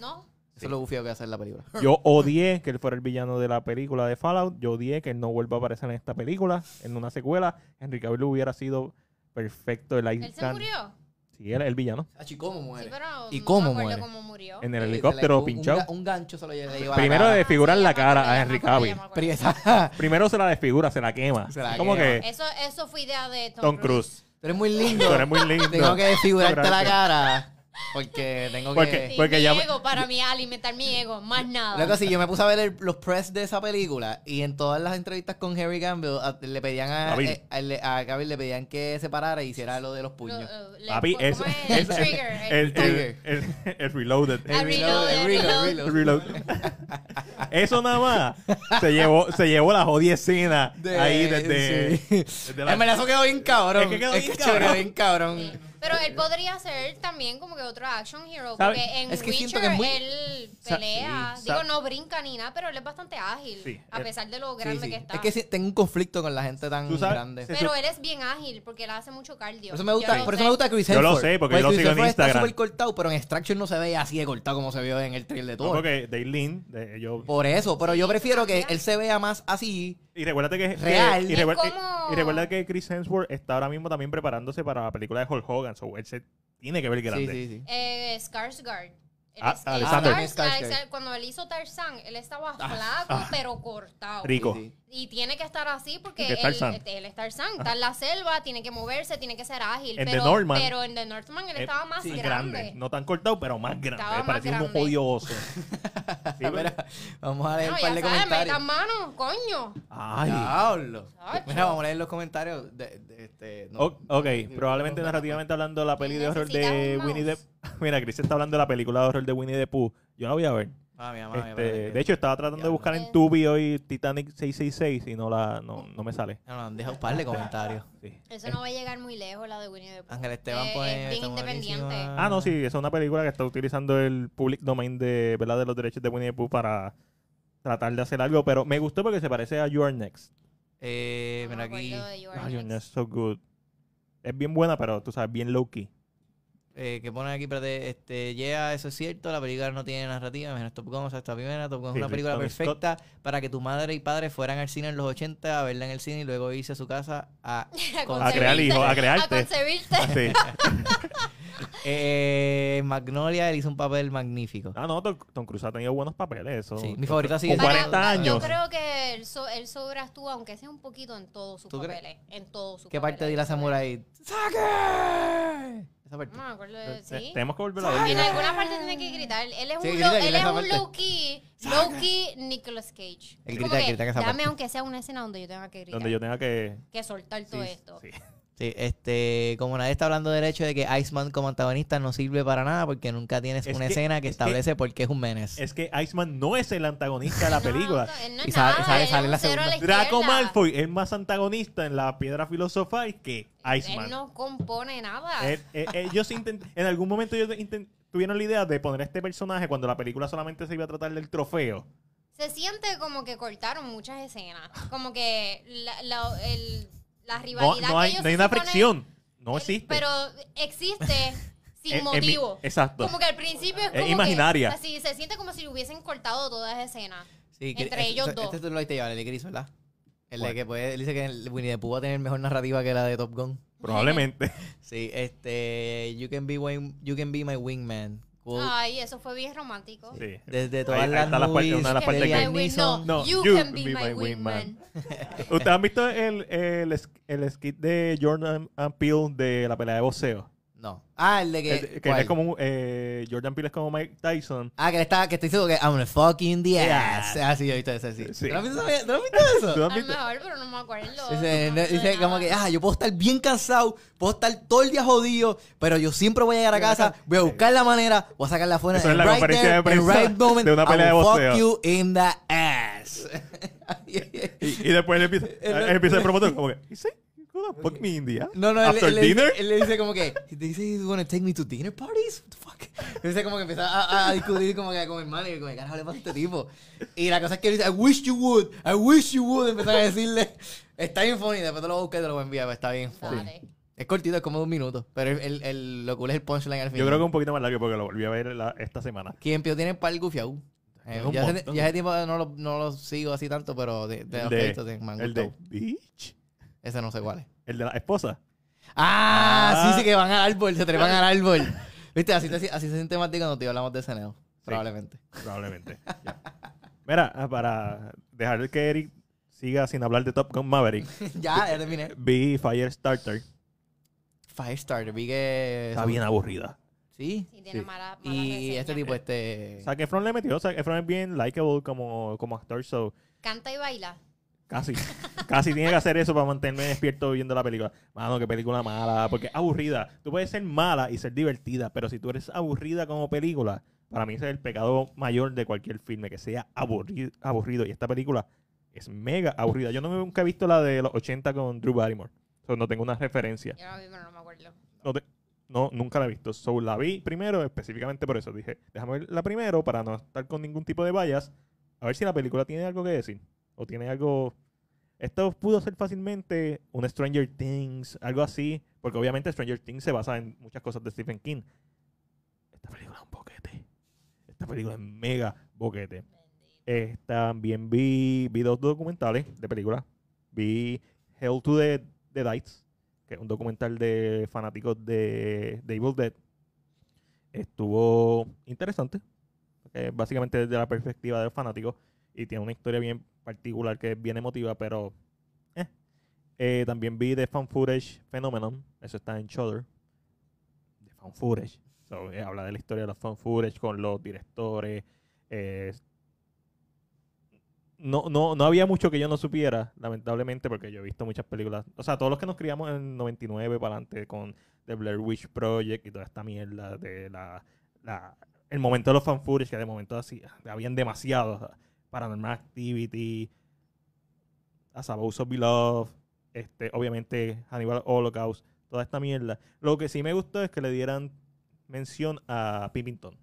S1: ¿No?
S2: Eso es lo bufio que hace la película.
S3: Yo odié que él fuera el villano de la película de Fallout. Yo odié que él no vuelva a aparecer en esta película, en una secuela. Henry Cavill hubiera sido perfecto el
S1: ¿Él se murió?
S3: Sí, él es el villano.
S2: Achi, ¿cómo muere?
S1: Sí, pero
S2: ¿Y
S1: no
S2: cómo
S1: acuerdo
S2: muere?
S1: cómo murió.
S3: En el
S2: Eh,
S3: helicóptero pinchado.
S2: Un, ga- un gancho se lo lleva. le lleva a la
S3: Primero
S2: cara.
S3: de desfigurar
S1: sí,
S3: la cara a Henry Cavill.
S2: Pero esa-
S3: Primero se la desfigura, se la quema.
S2: Se la
S3: como
S2: quema.
S3: que
S1: Eso, eso fue idea de Tom,
S3: Tom Cruise.
S2: Tú eres muy lindo.
S3: Tú eres muy lindo.
S2: Tengo que desfigurarte la cara. Porque tengo
S3: Porque-
S2: que.
S1: Sí,
S3: Porque
S1: mi
S3: ya-
S1: ego para mí, alimentar mi ego, más nada.
S2: Luego, sí, yo me puse a ver el- los press de esa película y en todas las entrevistas con Harry Campbell a- le pedían a, eh, a, le- a le pedían que se parara y hiciera lo de los
S1: Lo-
S2: puños.
S1: le-
S3: Papi,
S1: ¿cómo
S3: eso-
S1: es? El trigger.
S3: El,
S1: el-
S3: el,
S2: Trigger.
S3: el- el reloaded.
S2: El
S1: reload,
S2: el
S1: el
S2: reload,
S1: reload.
S2: el
S3: Reload. Eso nada más se llevó, se llevó la jodida escena
S2: De-
S3: ahí desde,
S2: sí.
S3: desde la-
S2: En verdad, eso quedó bien cabrón.
S3: Es que quedó bien
S2: eso
S3: cabrón.
S2: quedó bien cabrón.
S1: Pero él podría ser también como que otro action hero.
S3: ¿Sabe?
S1: Porque en
S2: Es que
S1: Witcher
S2: que es muy-
S1: él pelea.
S3: sí,
S1: Digo, no brinca ni nada, pero él es bastante ágil.
S3: Sí,
S1: a pesar de lo grande
S2: sí.
S1: que está.
S2: Es que sí, tengo un conflicto con la gente tan grande.
S1: Pero él es bien ágil porque él hace mucho cardio.
S2: Por eso me gusta, por eso me gusta Chris
S3: Yo lo
S2: Hemsworth.
S3: sé, porque yo lo
S2: Chris
S3: sigo en
S2: Hemsworth está
S3: Instagram.
S2: súper cortado, pero en Extraction no se ve así de cortado como se vio en el trailer de
S3: No,
S2: todo.
S3: porque de- yo-
S2: Por eso, pero yo prefiero que él se vea más así.
S3: y recuerda que,
S2: Real.
S3: que- y,
S2: Es
S3: recuerda, y recuerda que Chris Hemsworth está ahora mismo también preparándose para la película de Hulk Hogan, so él se tiene que ver grande.
S2: sí.
S1: Eh, Skarsgård.
S3: Ah, Alexander.
S2: Skarsgård.
S1: Cuando él hizo Tarzán, él estaba
S2: Ah,
S1: flaco, pero cortado.
S3: Rico.
S2: Sí, sí.
S1: Y tiene que estar así porque
S3: Porque es
S1: él,
S3: Tarzán.
S1: él es Tarzán. Está en la selva, tiene que moverse, tiene que ser ágil.
S3: En The
S1: pero,
S3: Northman,
S1: pero en The Northman él
S3: eh,
S1: estaba más
S3: Sí,
S1: grande.
S3: No tan cortado, pero más grande.
S1: Estaba
S3: Me
S1: más
S3: parecía un
S1: grande.
S3: jodido oso. Sí,
S2: Mira, vamos a leer
S1: No,
S2: un
S1: ya
S2: par de
S1: sabes,
S2: comentarios.
S1: metan mano, coño.
S3: Ay.
S2: Diablo. Mira, vamos a leer los comentarios. De, de- este, no.
S3: Ok, probablemente narrativamente hablando de la peli de horror de Winnie the
S1: mouse.
S3: Mira, Chris está hablando de la película de horror de Winnie the Pooh. Yo la voy a ver.
S2: Ah,
S3: Este, de hecho, estaba tratando de buscar en Tubi hoy Titanic 666 y no la no, no me sale.
S2: No, no, dejado un par de comentarios.
S3: Sí.
S1: Eso no va a llegar muy lejos, la de Winnie the Pooh.
S2: Ángel Esteban
S1: Eh,
S2: pone.
S1: es bien
S2: está
S1: independiente.
S2: buenísima.
S3: Ah, no, sí, es una película que está utilizando el public domain de, ¿verdad? de los derechos de Winnie the Pooh para tratar de hacer algo, pero me gustó porque se parece a You Are Next.
S2: Eh,
S1: No
S2: mira aquí.
S1: You Are
S3: Ah, You Are
S1: Next.
S3: Next, so good. Es bien buena, pero tú sabes, bien low key.
S2: Eh, que ponen aquí, espérate, este, yeah, eso es cierto, la película no tiene narrativa, imagínate Top Gun, o sea, esta primera, Top Gun es
S3: Sí,
S2: una
S3: sí,
S2: película perfecta para que tu madre y padre fueran al cine en los 80, a verla en el cine y luego irse a su casa a... Con-
S3: A crear hijos, a crearte.
S1: A concebirte.
S3: Sí.
S2: Eh, Magnolia, él hizo un papel magnífico.
S3: Ah, no, Tom, Tom Cruise ha tenido buenos papeles. Eso.
S2: Sí, mi favorita sigue
S3: Con
S2: siendo-
S3: 40
S1: Yo
S3: años.
S1: creo que él, so, él sobreactúa, aunque sea un poquito en todos sus papeles. En todos sus
S2: ¿Qué parte de la samurai? ¡Saque! Esa parte.
S1: No me acuerdo de sí.
S3: Tenemos que volver a ver.
S1: En alguna parte tiene que gritar. Él es
S2: Sí,
S1: un,
S2: grita,
S1: low,
S2: grita
S1: él es
S2: esa
S1: un
S2: parte.
S1: low key, low key Nicolas Cage.
S2: Él
S1: Como
S2: grita,
S1: que,
S2: grita en esa
S1: Dame
S2: parte.
S1: aunque sea una escena donde yo tenga que gritar.
S3: Donde yo tenga que.
S1: Que soltar todo
S3: Sí,
S1: esto.
S3: sí.
S2: Sí, este, como nadie está hablando del hecho de que Iceman como antagonista no sirve para nada porque nunca tienes
S3: Es
S2: una
S3: que-
S2: escena que
S3: es que-
S2: establece por qué es un menes.
S3: Es que Iceman no es el antagonista de la película.
S1: no, él no es
S2: Y sale-
S1: nada,
S2: sale- sale la
S1: cero a la
S2: segunda.
S3: Draco. Malfoy es más antagonista en la piedra filosofal que Iceman.
S1: Él no compone nada.
S3: Él- eh, ellos intent- en algún momento ellos tuvieron la idea de poner a este personaje cuando la película solamente se iba a tratar del trofeo.
S1: Se siente como que cortaron muchas escenas. Como que la, la, el- la
S3: No,
S1: rivalidad
S3: no
S1: que
S3: hay,
S1: ellos
S3: no hay una fricción. no existe.
S1: Pero existe sin
S3: Eh, eh, mi-
S1: motivo.
S3: exacto.
S1: Como que al principio es
S3: Es
S1: como
S3: imaginaria.
S1: Que, así, se siente como si hubiesen cortado toda esa escena.
S2: Sí,
S1: Entre ellos
S2: este-
S1: dos.
S2: Este tú lo viste ya, el de Chris, ¿verdad? El de que puede, él dice que el Winnie the Pooh va a tener mejor narrativa que la de Top Gun.
S3: Probablemente.
S2: Sí, este, you can be, you can be my wingman. Quote
S1: Ay, eso fue bien romántico.
S3: Sí.
S2: Desde todas
S3: Ahí- ahí
S2: las
S3: la parte- una de las partes
S1: Be
S3: que-
S1: no,
S3: No,
S1: you,
S3: you
S1: can be, my wingman.
S3: ¿Ustedes han visto el, el, el skit de Jordan Peele de la pelea de boxeo?
S2: No. Ah, el de que.
S3: El- que
S2: ¿cuál?
S3: es como un- eh, Jordan Peele es como Mike Tyson.
S2: Ah, que le está, que estoy diciendo que I'm gonna fuck you in the
S3: Yeah.
S2: ass. Ah, sí, yo he visto ese, sí.
S3: Sí.
S2: ¿Tú no has visto, esa- tú no has visto eso?
S3: ¿Tú lo has
S1: A lo
S3: visto?
S1: mejor, pero no me acuerdo.
S2: Dice,
S1: no me
S2: dice como que, ah, yo puedo estar bien cansado, puedo estar todo el día jodido, pero yo siempre voy a llegar a casa, voy a buscar la manera, voy a sacarla afuera.
S3: Eso es
S2: and
S3: la
S2: right
S3: conferencia
S2: there,
S3: de prensa
S2: and right moment,
S3: de una
S2: I
S3: pelea de boxeo.
S2: Fuck you in the ass.
S3: Y, y después él empieza, él empieza el promotor como que, ¿y sí? Fuck me in the ass?
S2: No, no, él,
S3: After
S2: él le
S3: dinner?
S2: dice, él le dice como que, he dice he's gonna take me to dinner parties? What the fuck? Dice como que empieza a, a discutir como que con el man y como que carajo le pasa a este tipo. Y la cosa es que él dice, I wish you would, I wish you would, empiezan a decirle, está bien funny, después te lo busqué y te lo voy a enviar, pero está bien funny.
S1: Dale.
S2: Es cortito, es como de un minuto, pero el, el, el- lo cool es el punchline al final.
S3: Yo creo que un poquito más largo porque lo volví a ver la- esta semana.
S2: Quien Pio tiene par gufiado. Eh, ya, hace, ya hace tiempo no lo, no lo sigo así tanto, pero de, de los
S3: de-
S2: han
S3: El de. Beach.
S2: Ese no sé cuál es.
S3: El de la esposa.
S2: Ah,
S3: Ah.
S2: sí, sí, que van al árbol, se trepan al árbol. Viste, así, te- así se siente más cuando te hablamos de Ceneo. Probablemente.
S3: Probablemente. Ya. Mira, ah, para dejar que Eric siga sin hablar de Top Gun Maverick,
S2: ya, ya terminé.
S3: vi Firestarter.
S2: Firestarter, vi que.
S3: Está bien aburrida.
S2: Sí.
S1: Sí, tiene
S3: Sí.
S1: mala, mala
S2: Y
S1: reseña.
S2: este tipo, este.
S3: O sea, que Efron le metió. O sea, Efron es bien likable como, como actor, so
S1: Canta y baila.
S3: Casi. casi tiene que hacer eso para mantenerme despierto viendo la película. Mano, qué película mala. Porque es aburrida. Tú puedes ser mala y ser divertida, pero si tú eres aburrida como película, para mí ese es el pecado mayor de cualquier filme, que sea aburrido. aburrido. Y esta película es mega aburrida. Yo no nunca he visto la de los 80 con Drew Barrymore. So, no tengo una referencia.
S1: Yo no me acuerdo.
S3: No, te- no, nunca la he visto. So, la vi primero específicamente por eso. Dije, déjame verla primero para no estar con ningún tipo de vallas. A ver si la película tiene algo que decir. O tiene algo... Esto pudo ser fácilmente un Stranger Things, algo así. Porque obviamente Stranger Things se basa en muchas cosas de Stephen King. Esta película es un boquete. Esta película es mega boquete. También vi, vi dos documentales de películas. Vi Hell to the, the Dice, que es un documental de fanáticos de, de Evil Dead. Estuvo interesante. eh, básicamente desde la perspectiva del fanático. Y tiene una historia bien particular que es bien emotiva, pero. eh. Eh, también vi The Fan Footage Phenomenon. Eso está en Shudder. The Fan Footage. So, eh, habla de la historia de los fan footage con los directores. no, no, no había mucho que yo no supiera, lamentablemente, porque yo he visto muchas películas. O sea, todos los que nos criamos en el 99 para adelante con The Blair Witch Project y toda esta mierda de la, el momento de los fan footage, que de momento habían demasiados. Paranormal Activity, a Boss of Beloved, este, obviamente Hannibal Holocaust, toda esta mierda. Lo que sí me gustó es que le dieran mención a Pippington.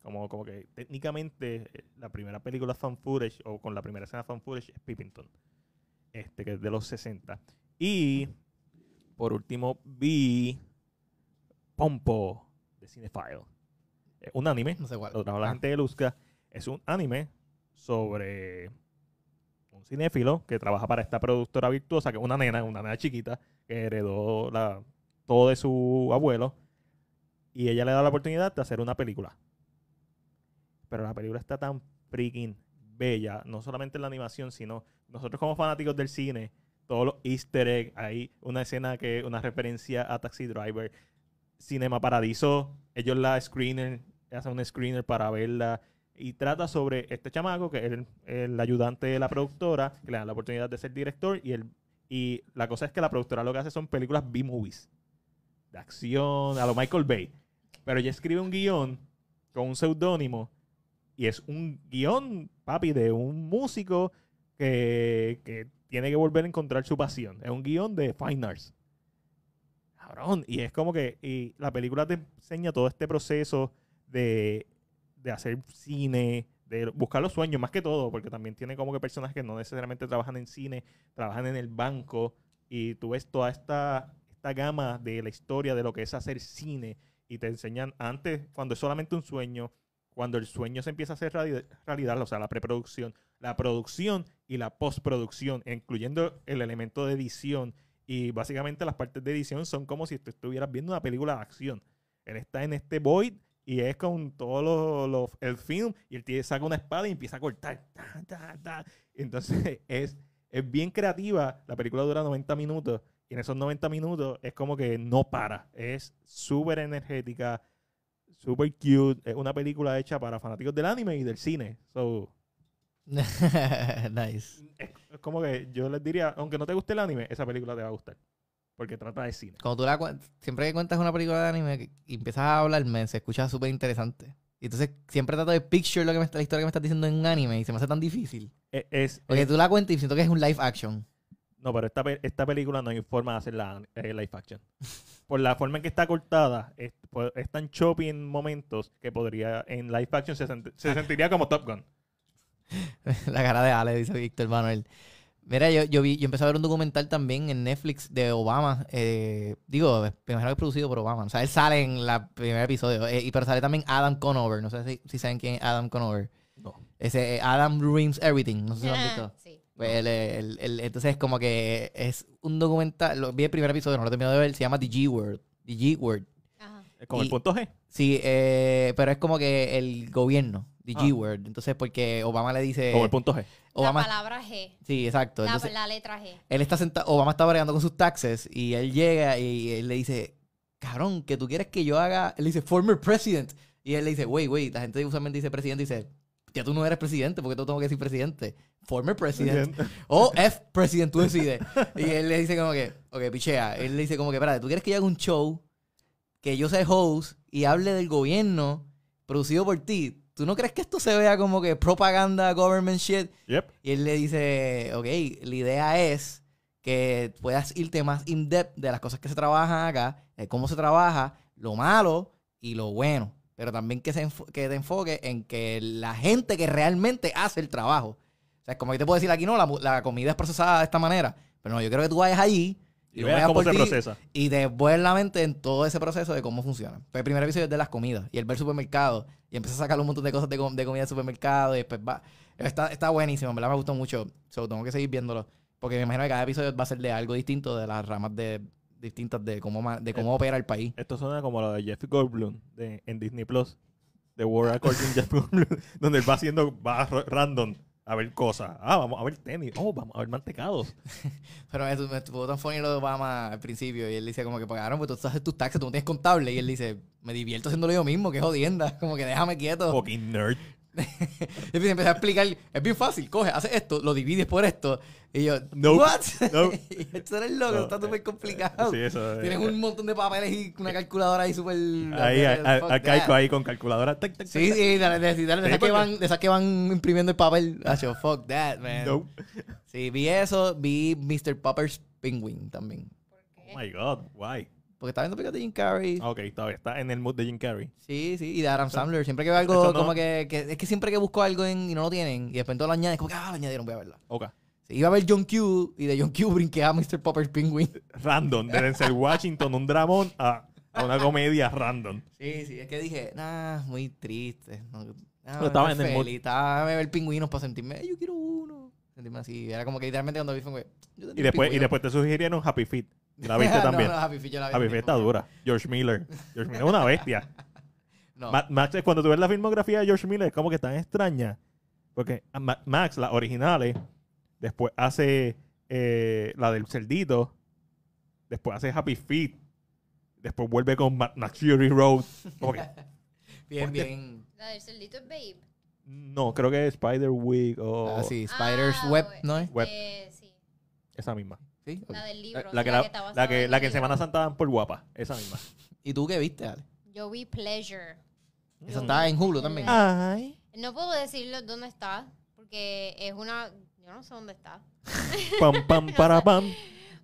S3: Como, como que técnicamente eh, la primera película fan footage o con la primera escena fan footage es Pippington. Este, que es de los 60. Y por último vi Pompo de Cinephile. Eh, Un anime
S2: No sé cuál.
S3: lo trajo la
S2: Ah.
S3: gente de Luzca, es un anime sobre un cinéfilo que trabaja para esta productora virtuosa, que es una nena, una nena chiquita, que heredó la, todo de su abuelo, y ella le da la oportunidad de hacer una película. Pero la película está tan freaking bella, no solamente en la animación, sino nosotros como fanáticos del cine, todos los easter eggs, hay una escena que una referencia a Taxi Driver, Cinema Paradiso, ellos la screener, hacen un screener para verla y trata sobre este chamaco que es el, ayudante de la productora, que le dan la oportunidad de ser director y el y la cosa es que la productora lo que hace son películas B-movies de acción a lo Michael Bay, pero ella escribe un guion con un seudónimo y es un guion, papi, de un músico que, que tiene que volver a encontrar su pasión. Es un guion de Fine Arts. Cabrón. Y es como que y la película te enseña todo este proceso de, de hacer cine, de buscar los sueños, más que todo, porque también tiene como que personas que no necesariamente trabajan en cine, trabajan en el banco, y tú ves toda esta, esta gama de la historia de lo que es hacer cine y te enseñan antes, cuando es solamente un sueño, cuando el sueño se empieza a hacer reali- realidad, o sea, la preproducción, la producción y la postproducción, incluyendo el elemento de edición. Y básicamente las partes de edición son como si tú estuvieras viendo una película de acción. Él está en este void y es con todo lo, lo- el film y él tiene- saca una espada y empieza a cortar. Ta, ta, ta. Entonces es, es bien creativa. La película dura 90 minutos y en esos 90 minutos es como que no para. Es súper energética, súper cute. Es una película hecha para fanáticos del anime y del cine. So,
S2: nice.
S3: es, es como que yo les diría, aunque no te guste el anime, esa película te va a gustar. Porque trata de cine.
S2: Cuando tú la siempre que cuentas una película de anime y empiezas a hablarme, se escucha súper interesante. Y entonces siempre trato de picture lo que me está, la historia que me estás diciendo en un anime y se me hace tan difícil.
S3: Es, es-
S2: Porque
S3: es-
S2: tú la cuentas y siento que es un live action.
S3: no, pero esta, esta película no hay forma de hacerla eh, live action. Por la forma en que está cortada, es, pues, es tan choppy en momentos que podría, en live action se, sent- se sentiría como Top Gun.
S2: la cara de Ale, dice Víctor Manuel. Mira, yo, yo vi, yo empecé a ver un documental también en Netflix de Obama. eh, digo, me imagino que es producido por Obama. O sea, él sale en el primer episodio. eh, y pero sale también Adam Conover. No sé si, si saben quién es Adam Conover.
S3: No.
S2: Ese eh, Adam Ruins Everything. No sé si lo han visto.
S1: Sí.
S2: Pues él, él- él- entonces como que es un documental, lo, vi el primer episodio, no lo he terminado de ver, se llama The G Word. The G Word.
S1: Ajá.
S3: Es como el punto G.
S2: Sí, eh, pero es como que el gobierno, The
S3: Ah.
S2: G Word. Entonces porque Obama le dice...
S3: Como el punto G.
S2: Obama,
S1: La palabra G.
S2: sí, exacto.
S1: La,
S2: Entonces,
S1: la letra G.
S2: él está sentado, Obama está bregando con sus taxes y él llega y él le dice, cabrón, que tú quieres que yo haga, él dice, former president. Y él le dice, wait, wait, la gente usualmente dice presidente y dice, ya tú no eres presidente, porque tú tengo que decir presidente. Former president. O F president, tú decides. Y él le dice como que, ok, pichea. Él le dice como que, espérate, tú quieres que yo haga un show, que yo sea host y hable del gobierno producido por ti. ¿Tú no crees que esto se vea como que propaganda, government shit?
S3: Yep.
S2: Y él le dice, ok, la idea es que puedas irte más in-depth de las cosas que se trabajan acá, de cómo se trabaja, lo malo y lo bueno. Pero también que, se que te enfoque en que la gente que realmente hace el trabajo. O sea, como yo te puedo decir aquí, no, la, la comida es procesada de esta manera. Pero no, yo creo que tú vayas allí
S3: Y
S2: lo
S3: veas cómo se procesa.
S2: y te vuelves la mente en todo ese proceso de cómo funciona. Pues el primer episodio es de las comidas y él ve el supermercado y empieza a sacar un montón de cosas de, com- de comida del supermercado y después va. Está, está buenísimo, en verdad me gustó mucho. So, tengo que seguir viéndolo porque me imagino que cada episodio va a ser de algo distinto de las ramas de distintas de cómo de cómo opera el país.
S3: Esto suena como lo de Jeff Goldblum de, en Disney Plus. The World According Jeff Goldblum. Donde él va haciendo, va ra- random a ver cosas. Ah, vamos a ver tenis. Oh, vamos a ver mantecados.
S2: Pero me, me estuvo tan funny lo de Obama al principio y él dice como que pagaron, pues tú haces tus taxes, tú no tienes contable y él dice, me divierto haciéndolo yo mismo, que jodienda, como que déjame quieto.
S3: Fucking nerd.
S2: Y empecé a explicar, es bien fácil, coge, hace esto, lo divides por esto. Y yo,
S3: Nope.
S2: ¿what?
S3: Nope.
S2: esto eres loco,
S3: No,
S2: está súper
S3: eh,
S2: complicado.
S3: Sí, eso. eh,
S2: Tienes un montón de papeles y una calculadora ahí súper...
S3: Ahí, arcaico ahí con calculadora. Tac, tac,
S2: Sí,
S3: tac,
S2: sí, de, esas que van, que van imprimiendo el papel. Hacho, fuck that, man. Sí, vi eso, vi Mr. Popper's Penguin también.
S3: Oh my God, why?
S2: Porque estaba viendo películas de Jim Carrey.
S3: Ah, Ok, todavía está en el mood de Jim Carrey.
S2: Sí, sí, y de Adam Sandler. Siempre que veo algo
S3: no-
S2: como que, que- Es que siempre que busco algo en, y no lo tienen, y después todo lo añaden, como que, ah, lo añadieron, voy a verla.
S3: Ok.
S2: Sí, iba a ver John Q, y de John Q brinqué a Mr. Popper's Penguin.
S3: Random. De Denzel Washington, un dramón a, a una comedia random.
S2: Sí, sí, es que dije, nah, muy triste. No, nah,
S3: Pero estaba en el mood.
S2: Estaba a ver pingüinos para sentirme, "Eh, yo quiero uno. Sentirme así. Era como que literalmente cuando vi fue, yo
S3: Y después, y después te sugirieron Happy Feet. La viste
S2: No,
S3: también.
S2: no, Happy Feet yo la vi
S3: Happy Feet está dura. George Miller. George Miller es una bestia.
S2: No.
S3: Ma- Max, cuando tú ves la filmografía de George Miller, es como que tan extraña. Porque Ma- Max, las originales, después hace eh, la del cerdito, después hace Happy Feet, después vuelve con Ma- Max Fury Road.
S2: Bien, bien.
S1: La del cerdito es Babe.
S3: no, creo que es Spider Week o
S2: Ah, sí, Spider's
S1: Ah,
S2: Web,
S1: we-
S2: ¿no es?
S3: Web.
S1: eh, sí.
S3: esa misma.
S2: Sí.
S1: La del
S3: La,
S1: libro.
S3: la que, la,
S1: está
S3: la
S1: basada
S3: que,
S1: en
S3: la que en. Semana Santa dan por guapa, esa misma.
S2: ¿Y tú qué viste, Ale?
S1: Yo vi Pleasure.
S2: Esa está en Hulu también.
S3: Ay.
S1: No puedo decirlo dónde está, porque es una... Yo no sé dónde está.
S3: Pam, pam, para, pam.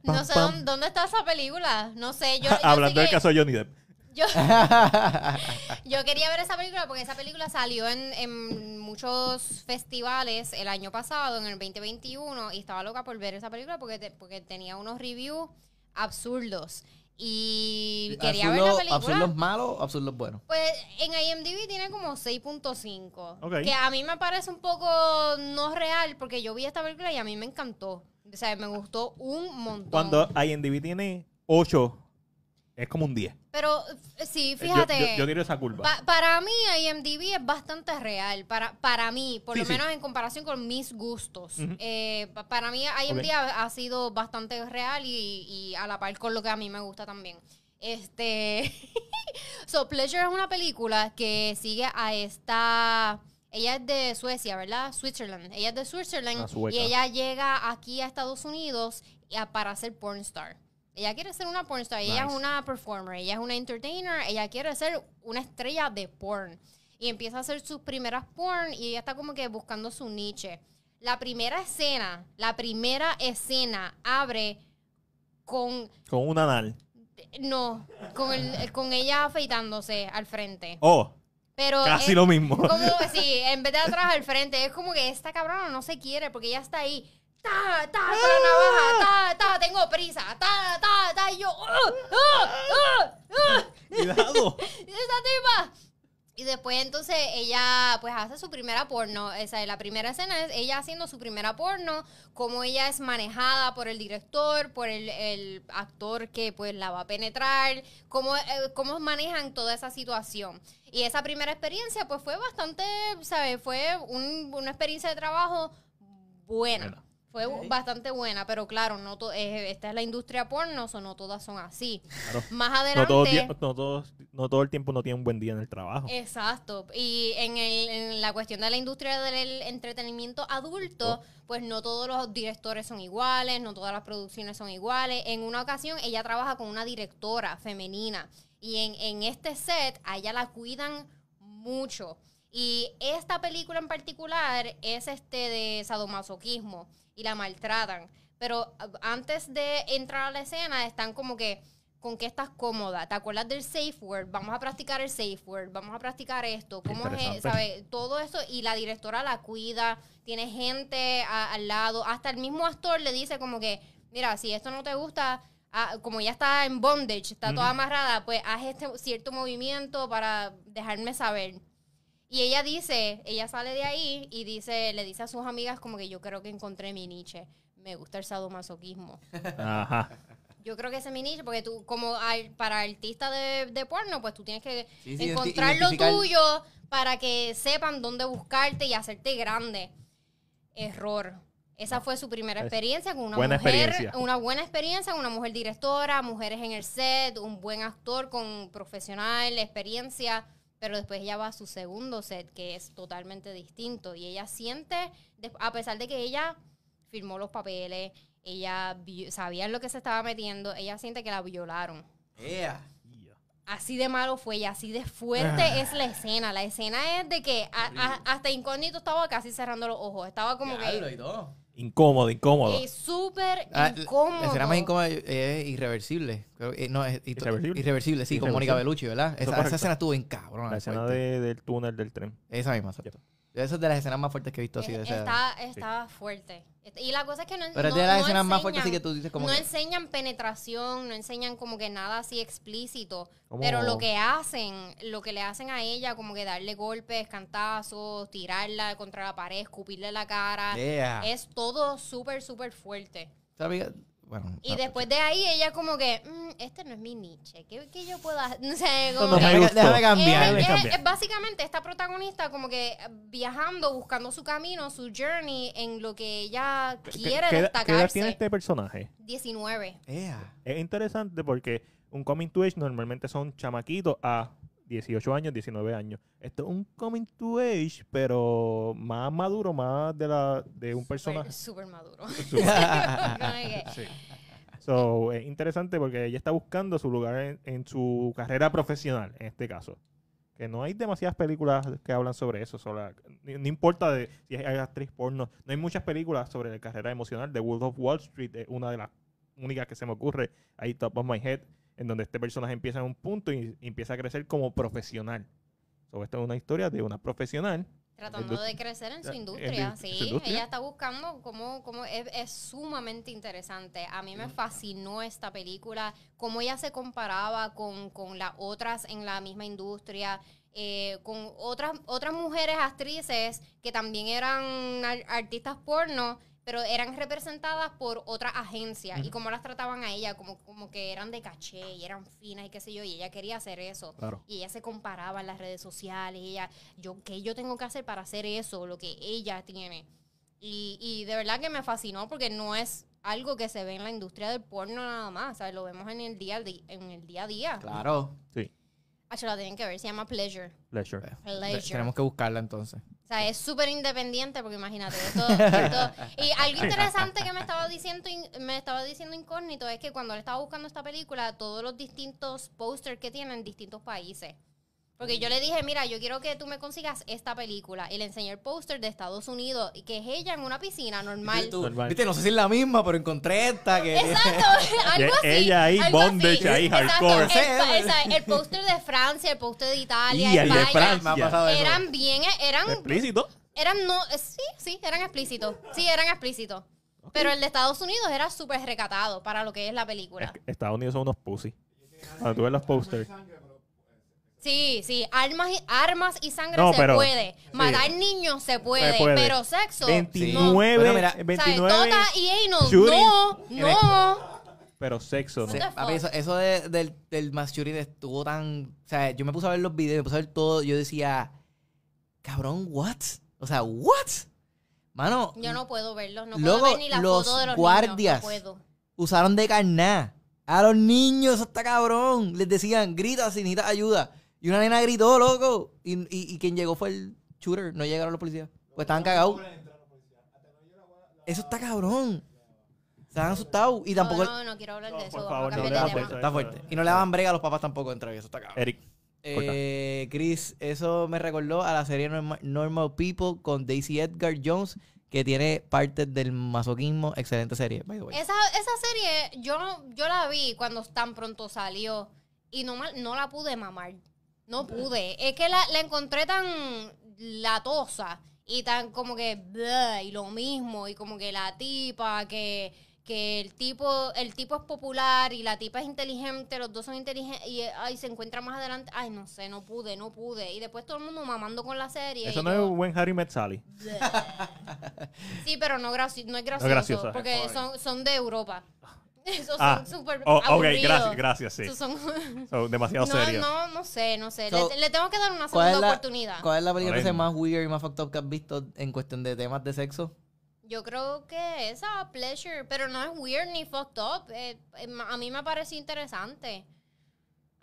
S1: No
S3: Pam,
S1: sé
S3: pam.
S1: dónde, está esa película. No sé. Yo, yo
S3: Hablando
S1: sé
S3: del caso de Johnny Depp.
S1: Yo, yo quería ver esa película porque esa película salió en, en muchos festivales el año pasado, en el 2021, y estaba loca por ver esa película porque, te- porque tenía unos reviews absurdos. Y quería ver la película.
S2: Absurdos malos, absurdos buenos.
S1: Pues en IMDb tiene como 6.5.
S3: Ok.
S1: Que a mí me parece un poco no real porque yo vi esta película y a mí me encantó. O sea, me gustó un montón.
S3: Cuando IMDb tiene 8, es como un 10.
S1: Pero eh, sí,
S3: Yo-
S1: fíjate.
S3: Yo, yo, tiro esa curva.
S1: Pa- para mí, IMDb es bastante real. Para, para mí, por
S3: Sí,
S1: lo
S3: sí.
S1: menos en comparación con mis gustos.
S3: Ujú.
S1: Eh, pa- para mí, IMDb
S3: Ok.
S1: ha, ha sido bastante real y, y a la par con lo que a mí me gusta también. Este. so, Pleasure es una película que sigue a esta. Ella es de Suecia, ¿verdad? Switzerland. Ella es de Switzerland
S3: Ah, sueca.
S1: y ella llega aquí a Estados Unidos y a- para ser pornstar. Ella quiere ser una pornstar. Ella es
S3: Nice.
S1: una performer. Ella es una entertainer. Ella quiere ser una estrella de porn. Y empieza a hacer sus primeras porn y ella está como que buscando su niche. La primera escena, la primera escena abre con
S3: Con un anal.
S1: no, con el, con ella afeitándose al frente.
S3: Oh,
S1: Pero
S3: casi
S1: es
S3: lo mismo.
S1: como sí, en vez de atrás al frente, es como que esta cabrona no se quiere porque ella está ahí. Ta, ta, con la navaja, ta, ta, tengo prisa, ta, ta, ta, y yo, ¡ah, ah, ah!
S3: Cuidado.
S1: esa tipa. Y después entonces ella pues hace su primera porno. Esa, la primera escena es ella haciendo su primera porno, cómo ella es manejada por el director, por el, el actor que pues la va a penetrar, cómo, eh, cómo manejan toda esa situación. Y esa primera experiencia pues fue bastante, ¿sabes? Fue un- una experiencia de trabajo buena.
S3: Buena.
S1: Fue bastante buena, pero claro, no to- eh, esta es la industria porno, o no todas son así.
S3: Claro.
S1: Más
S3: No
S1: adelante...
S3: todo, tie- no, todos- no todo el tiempo no tiene un buen día en el trabajo.
S1: Exacto. Y en, el- en la cuestión de la industria del entretenimiento adulto, pues no todos los directores son iguales, no todas las producciones son iguales. En una ocasión ella trabaja con una directora femenina y en, en este set a ella la cuidan mucho. Y esta película en particular es este de sadomasoquismo y la maltratan. Pero antes de entrar a la escena están como que con qué estás cómoda. ¿Te acuerdas del safe word? Vamos a practicar el safe word, vamos a practicar esto. ¿Cómo es. Todo eso y la directora la cuida, tiene gente a- al lado, hasta el mismo actor le dice como que, mira, si esto no te gusta, ah, como ya está en bondage, está toda amarrada, pues haz este cierto movimiento para dejarme saber. Y ella dice, ella sale de ahí y dice, le dice a sus amigas como que yo creo que encontré mi niche. Me gusta el sadomasoquismo.
S3: Ajá.
S1: Yo creo que ese es mi nicho, porque tú, como al- para artista de, de porno, pues tú tienes que
S2: Sí, sí,
S1: encontrar lo tuyo para que sepan dónde buscarte y hacerte grande. Error. Esa fue su primera experiencia con una
S3: buena
S1: mujer, una buena experiencia con una mujer directora, mujeres en el set, un buen actor con profesional, experiencia, pero después ella va a su segundo set que es totalmente distinto y ella siente, a pesar de que ella firmó los papeles, ella sabía en lo que se estaba metiendo, ella siente que la violaron.
S2: Yeah.
S1: Así de malo fue y así de fuerte
S3: Ah.
S1: es la escena. La escena es de que a- a- hasta incógnito estaba casi cerrando los ojos. Estaba como
S2: Diablo,
S1: que
S2: y todo.
S3: Incómodo, incómodo.
S1: es súper
S2: Ah,
S1: incómodo.
S2: La escena más incómoda es irreversible. Creo que- no, es
S3: ¿Irreversible?
S2: irreversible, sí, con Mónica
S3: Irreversible.
S2: Bellucci, ¿verdad?
S3: Eso
S2: Esa, esa escena estuvo en cabrón.
S3: La escena de- del túnel del tren.
S2: Esa misma.
S3: Ya.
S2: Esa es de las escenas más fuertes que he visto así.
S1: Es-
S2: de esa-
S1: está, está fuerte. Y la cosa es que no
S2: Pero es de las
S1: no
S2: escenas más fuertes así
S1: enseñan-
S2: que tú dices como
S1: no
S2: que-
S1: enseñan penetración, no enseñan como que nada así explícito.
S3: ¿Cómo?
S1: Pero lo que hacen, lo que le hacen a ella, como que darle golpes, cantazos, tirarla contra la pared, escupirle la cara,
S2: Yeah.
S1: es todo súper, súper fuerte.
S2: ¿Sabes? Bueno,
S1: Y
S2: no,
S1: después de ahí ella como que, "Mm, este no es mi niche, ¿qué, qué yo puedo hacer? No sé, como
S3: no
S1: que-
S3: me
S2: Déjame,
S3: gustó.
S2: déjame
S1: es,
S2: cambiar.
S3: Déjame
S1: es-
S3: cambiar.
S1: es básicamente esta protagonista como que viajando, buscando su camino, su journey en lo que ella
S3: ¿Qué,
S1: quiere
S3: qué edad- qué edad
S1: destacarse.
S3: tiene este personaje?
S1: 19.
S2: Yeah.
S3: Es interesante porque un coming to age normalmente son chamaquitos a 18 años, 19 años. Esto es un coming to age, pero más maduro, más de la de un personaje.
S1: Súper maduro.
S3: Sí. So, es interesante porque ella está buscando su lugar en, en su carrera profesional, en este caso. Que no hay demasiadas películas que hablan sobre eso. sobre no, no importa de si hay actriz porno. No hay muchas películas sobre la carrera emocional. The Wolf of Wall Street es una de las únicas que se me ocurre ahí top of my head. En donde este personaje empieza en un punto y, y empieza a crecer como profesional. So, esta es una historia de una profesional
S1: Tratando de crecer en su
S3: En
S1: industria,
S3: en su
S1: sí.
S3: industria.
S1: Ella está buscando cómo, cómo es, es sumamente interesante. A mí me fascinó esta película, cómo ella se comparaba con, con las otras en la misma industria, eh, con otras, otras mujeres actrices que también eran ar- artistas porno, pero eran representadas por otras agencias y cómo las trataban a ella, como, como que eran de caché y eran finas y qué sé yo, y ella quería hacer eso.
S3: Claro.
S1: Y ella se comparaba en las redes sociales. Y ella, yo, ¿qué yo tengo que hacer para hacer eso? Lo que ella tiene. Y, y de verdad que me fascinó porque no es algo que se ve en la industria del porno nada más. ¿sabes? Lo vemos en el día, a di- en el día a día.
S2: Claro.
S3: Sí,
S1: Ah, se la tienen que ver. Se llama Pleasure.
S3: pleasure.
S1: Pleasure.
S2: Tenemos que buscarla entonces.
S1: O sea, es súper independiente porque imagínate, esto, esto- Y algo interesante que me estaba diciendo me estaba diciendo Incógnito es que cuando él estaba buscando esta película, todos los distintos posters que tienen en distintos países. Porque yo le dije, mira, yo quiero que tú me consigas esta película. Y le enseñé el póster de Estados Unidos, y que es ella en una piscina normal.
S2: Tú,
S3: Normal.
S2: Viste, no sé si es la misma, pero encontré esta que...
S1: Exacto, algo así.
S3: ella ahí,
S1: algo
S3: bondage ahí,
S1: Exacto,
S3: hardcore.
S1: El, el póster de Francia, el póster de Italia,
S3: Y el de
S1: España,
S3: Francia.
S2: Pasado eso.
S1: eran bien, eran
S3: Explícito.
S1: eran no, eh, sí, sí, eran explícitos. Sí, eran explícitos. Pero el de Estados Unidos era súper recatado para lo que es la
S3: Es
S1: película.
S3: que Estados Unidos son unos pussy. Cuando tú ves los posters.
S1: Sí, sí, armas y, armas y sangre
S3: No,
S1: se
S3: pero-
S1: puede.
S3: sí.
S1: Matar niños se puede,
S3: Se puede.
S1: pero sexo.
S3: 29,
S2: Bueno, mira,
S1: O sea,
S3: 29,
S1: Tota y Anal, no, no.
S3: pero sexo, ¿no?
S1: The
S2: papi,
S1: fuck?
S2: eso, eso de- del, del mass shooting estuvo tan... O sea, yo me puse a ver los videos, me puse a ver todo. Yo decía, cabrón, what? O sea, what? Mano,
S1: Yo no puedo verlo, no
S2: Luego,
S1: puedo ver ni la
S2: los
S1: foto de los
S2: guardias.
S1: niños. No puedo.
S2: usaron de carná. A los niños, eso está cabrón. Les decían, grita si necesitas ayuda. Y una nena gritó, loco. Y, y, y quien llegó fue el shooter. No llegaron los policías. Pues estaban cagados. Eso está cabrón. Estaban asustados. Y tampoco...
S1: No, no, no quiero hablar de eso.
S3: por favor, no.
S2: Está fuerte. Y no le daban brega a los papás tampoco dentro de eso. Está cabrón.
S3: Eric.
S2: Eh, Chris, eso me recordó a la serie Norma- Normal People con Daisy Edgar Jones, que tiene partes del masoquismo. Excelente serie, by the way.
S1: Esa, esa serie yo, yo la vi cuando tan pronto salió y no, no la pude mamar. No pude. Es que la, la encontré tan latosa y tan como que bleh, y lo mismo y como que la tipa que que el tipo el tipo es popular y la tipa es inteligente, los dos son inteligentes y ay, se encuentran más adelante. Ay, no sé, no pude, no pude. Y después todo el mundo mamando con la serie.
S3: Eso
S1: y
S3: no
S1: yo-
S3: es buen Harry Met Sally.
S1: Sí, pero no, graci- no es gracioso.
S3: graciosa.
S1: Porque son, son de Europa. Esos
S3: Ah,
S1: son súper
S3: oh, ok, gracias, gracias, sí.
S1: Esos son-
S3: Son demasiado
S1: no,
S3: serios.
S1: no, no sé, no sé.
S2: So,
S1: le, le tengo que dar una
S2: ¿Cuál
S1: segunda
S2: la,
S1: oportunidad.
S2: ¿Cuál es la película más weird y más fucked up que has visto en cuestión de temas de sexo?
S1: Yo creo que esa Pleasure, pero no es weird ni fucked up. eh, eh, a mí me pareció interesante.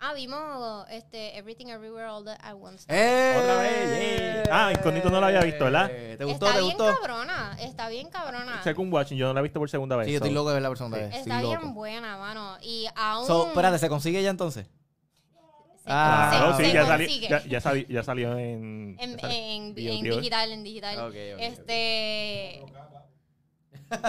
S1: Ah, vimos este Everything Everywhere All at Once.
S2: ¡Eh!
S3: Otra vez, yeah. Ah, Incógnito no la había visto, ¿verdad?
S2: ¿Te gustó?
S1: está
S2: ¿Te
S1: bien
S2: gustó?
S1: cabrona, está bien cabrona.
S3: Second watching, yo no la he visto por segunda vez.
S2: Sí, yo estoy
S3: so-
S2: loco de ver la persona
S3: Sí.
S2: vez.
S1: Está
S2: Estoy
S1: bien
S2: loco.
S1: buena, mano. Y aún...
S2: So, espérate, ¿se consigue ya entonces?
S1: se-
S2: Ah,
S1: se-
S3: Claro,
S1: se
S3: sí, ya, sali-
S1: consigue.
S3: ya, ya sali- ya salió en...
S1: En,
S3: ya
S1: en-
S3: video,
S1: en
S3: video.
S1: digital, en digital.
S2: Ok, ok, ok.
S1: este.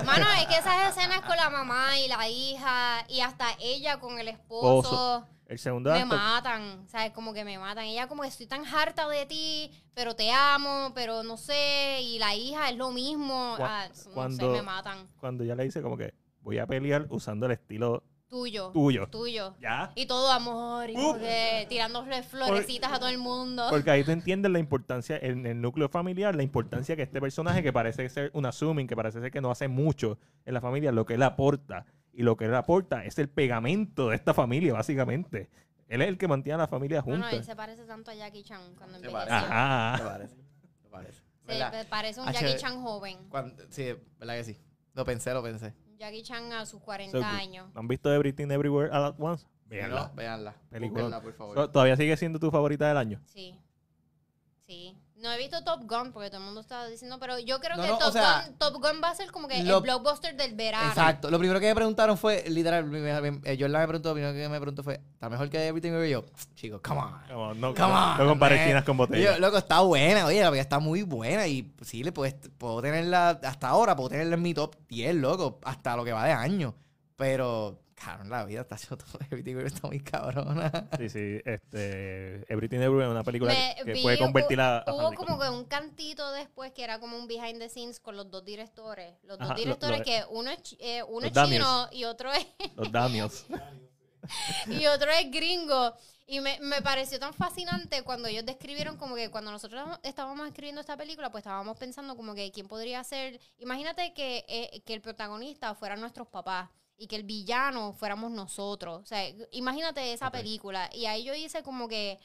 S1: Mano, es que esas escenas con la mamá y la hija y hasta ella con el esposo
S3: Esposo. El segundo
S1: me
S3: acto,
S1: matan, ¿sabes? Como que me matan. Ella como que estoy tan harta de ti, pero te amo, pero no sé. Y la hija es lo mismo. Ah, no sé,
S3: cuando-
S1: me matan.
S3: cuando ya le dice como que voy a pelear usando el estilo
S1: Tuyo.
S3: tuyo.
S1: Tuyo.
S3: Ya.
S1: Y todo amor, y tirándole florecitas a todo el mundo.
S3: Porque ahí tú entiendes la importancia, en el núcleo familiar, la importancia que este personaje, que parece ser un assuming, que parece ser que no hace mucho en la familia, lo que él aporta. Y lo que él aporta es el pegamento de esta familia, básicamente. Él es el que mantiene a la familia
S1: No, no,
S3: junta.
S1: él se parece tanto a Jackie Chan cuando
S2: Se parece.
S3: Ajá.
S2: ¿Te parece?
S1: Se parece un
S2: H-
S1: Jackie Chan joven.
S2: Cuando- sí, ¿verdad que sí? Lo pensé, lo pensé.
S1: Jackie Chan a sus 40
S3: So good.
S1: años.
S3: ¿No han visto Everything Everywhere All at Once?
S2: No,
S3: Véanla.
S2: véanla.
S3: Película.
S2: Búsquenla, por favor.
S3: So, ¿Todavía sigue siendo tu favorita del año?
S1: Sí. Sí. No he visto Top Gun porque todo el mundo estaba diciendo, pero yo creo
S2: No,
S1: que
S2: no, o
S1: Top,
S2: sea,
S1: Gun, Top Gun va a ser como que
S2: lo-
S1: el blockbuster del verano.
S2: Exacto. Lo primero que me preguntaron fue, literal, eh, Jordan me preguntó, lo primero que me preguntó fue, ¿está mejor que Everything Everywhere? Y yo, chicos, come on.
S3: Come on, no,
S2: Come
S3: no,
S2: on,
S3: no compares chinas con botellas.
S2: yo, loco, está buena, oye, la película está muy buena y sí, le puedes, puedo tenerla, hasta ahora puedo tenerla en mi top 10, loco, hasta lo que va de año. Pero, Cabrón, la vida está haciendo todo. Everything Everywhere está muy cabrona.
S3: Sí, sí. Este, Everything Everywhere es una película
S1: Me
S3: que
S1: vi-
S3: puede convertir a, a
S1: Hubo como que un cantito después que era como un behind the scenes con los dos directores. Los dos
S3: Ajá,
S1: directores
S3: lo-
S1: que uno es, eh, uno es chino y otro es,
S3: Los Daniels.
S1: y otro es gringo. Y me, me pareció tan fascinante cuando ellos describieron como que cuando nosotros estábamos escribiendo esta película, pues estábamos pensando como que quién podría ser... Imagínate que, eh, que el protagonista fueran nuestros papás y que el villano fuéramos nosotros. O sea, imagínate esa película. Y ahí yo hice como que...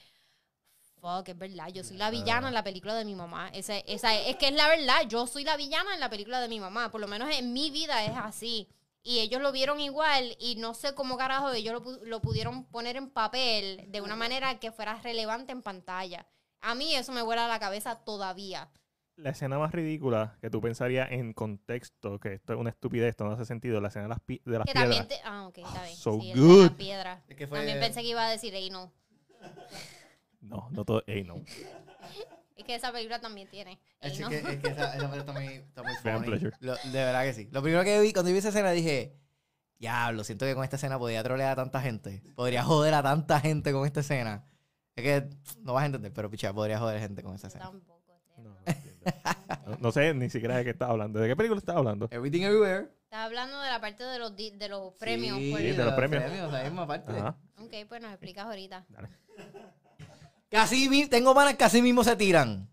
S1: Fuck, es verdad, yo soy la villana en la película de mi mamá. Esa, esa, es que es la verdad, yo soy la villana en la película de mi mamá. Por lo menos en mi vida es así. Y ellos lo vieron igual y no sé cómo carajo ellos lo, lo pudieron poner en papel de una manera que fuera relevante en pantalla. A mí eso me vuela la cabeza todavía.
S3: La escena más ridícula que tú pensarías en contexto, que esto es una estupidez, esto no hace sentido, la escena de las, pi- de las
S1: Que
S3: piedras.
S1: te- Ah, ok, está bien.
S3: So
S1: Sí,
S3: good.
S1: la piedra.
S2: Es que fue-
S1: También pensé que iba a decir, ey, no.
S3: No, no todo. Ey, no.
S1: Es que esa película también tiene.
S2: Es
S1: no.
S2: que, es que esa, esa película está muy, está muy
S3: Vean
S2: funny.
S3: Pleasure.
S2: Lo- de verdad que sí. Lo primero que vi, cuando vi esa escena dije, diablo, siento que con esta escena podría trolear a tanta gente. Podría joder a tanta gente con esta escena. Es que no vas a entender, pero picha, podría joder gente con esta escena.
S3: No, no sé ni siquiera de qué estás hablando. ¿De qué película estás hablando?
S2: Everything Everywhere.
S1: Estás hablando de la parte de los, di- de los premios.
S2: Sí,
S1: pues.
S3: de los premios.
S2: la misma parte.
S3: Ajá.
S1: Ok, pues nos explicas ahorita.
S3: Dale.
S2: Casi mi- tengo panas que así mismo se tiran.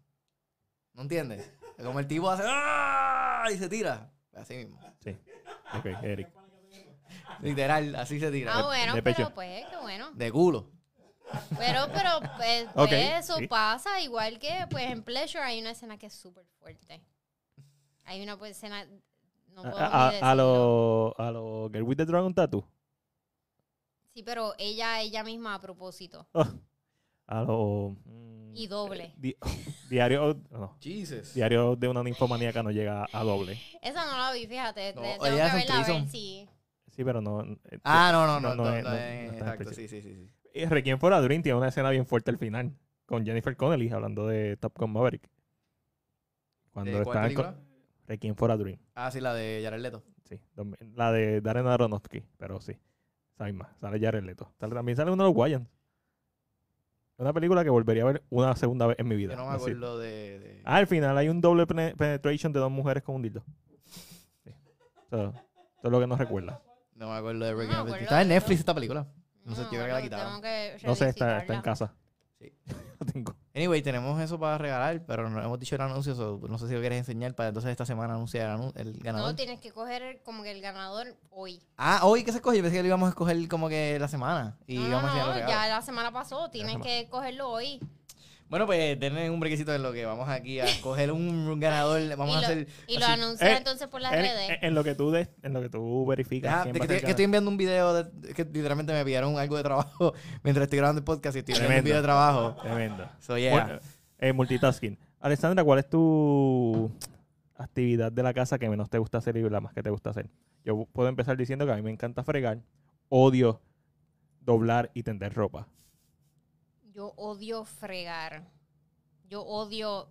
S2: ¿No entiendes? Como el tipo hace ¡ah! y se tira. Así mismo.
S3: Sí. Ok, Eric.
S2: Literal, así se tira.
S1: Ah, bueno,
S3: de
S1: pero
S3: pecho.
S1: pues, qué bueno.
S2: De culo.
S1: Pero, pero, pues, pues, eso
S3: sí.
S1: pasa. Igual que, pues, en Pleasure hay una escena que es súper fuerte. Hay una pues, escena... No puedo
S3: A, a, a
S1: decirlo.
S3: lo, a lo Girl with the Dragon Tattoo.
S1: Sí, pero ella, ella misma a propósito.
S3: A lo. mm,
S1: Y doble.
S3: di- diario. No.
S2: Jesus.
S3: Diario de una ninfomaníaca no llega a doble.
S1: Esa no la vi, fíjate.
S2: No,
S1: te- tengo
S2: ella
S1: que verla a ver si...
S3: Sí, pero no. eh,
S2: Ah, no, no, no.
S3: No,
S2: no,
S3: no
S2: no sí, sí, sí. sí.
S3: Requiem for a Dream tiene una escena bien fuerte al final. Con Jennifer Connelly hablando de Top Gun Maverick. Cuando
S2: ¿De cuál
S3: está en co-
S2: película?
S3: Requiem for a Dream.
S2: Ah, sí, la de Jared Leto.
S3: Sí. La de Darren Aronofsky. Pero sí. Esa misma. Sale Jared Leto. Sale- también sale uno de los Guayans. Una película que volvería a ver una segunda vez en mi vida.
S2: Yo no me
S3: Así.
S2: acuerdo de... de-
S3: Ah, al final hay un doble pene- penetration de dos mujeres con un dildo. Sí. Eso, eso es lo que nos recuerda.
S2: No me acuerdo de Breaking
S1: No
S2: Está en Netflix esta película. No sé, yo creo que la quitaron.
S1: tengo que
S3: No sé, está, está en casa.
S2: Sí.
S3: Lo tengo.
S2: Anyway, tenemos eso para regalar, pero no hemos dicho el anuncio. so no sé si lo quieres enseñar para entonces esta semana anunciar el, anu- el ganador.
S1: No, tienes que coger como que el ganador hoy.
S2: Ah, hoy que se escoge. Yo pensé que lo íbamos a escoger como que la semana. Y
S1: no,
S2: íbamos a
S1: no,
S2: los
S1: no, ya la semana pasó. Tienes
S3: semana.
S1: que cogerlo hoy.
S2: Bueno, pues denle un brequecito en lo que vamos aquí a escoger un ganador. Vamos
S1: y
S2: a
S1: lo,
S2: hacer.
S1: y lo anuncias
S3: Eh,
S1: entonces por las
S3: En,
S1: redes.
S3: en- en lo que tú des- en lo que tú verificas.
S2: De
S3: va
S2: que, estoy, que enviando un video de, que literalmente me pidieron algo de trabajo mientras estoy grabando el podcast y estoy enviando un video de trabajo.
S3: Tremendo.
S2: So, yeah.
S3: Bueno, eh, multitasking. Alessandra, ¿cuál es tu actividad de la casa que menos te gusta hacer y la más que te gusta hacer? Yo puedo empezar diciendo que a mí me encanta fregar, odio doblar y tender ropa.
S1: Yo odio fregar. Yo odio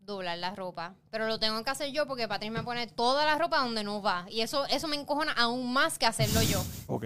S1: doblar la ropa. Pero lo tengo que hacer yo porque Patrick me pone toda la ropa donde no va. Y eso, eso me encojona aún más que hacerlo yo.
S3: Ok.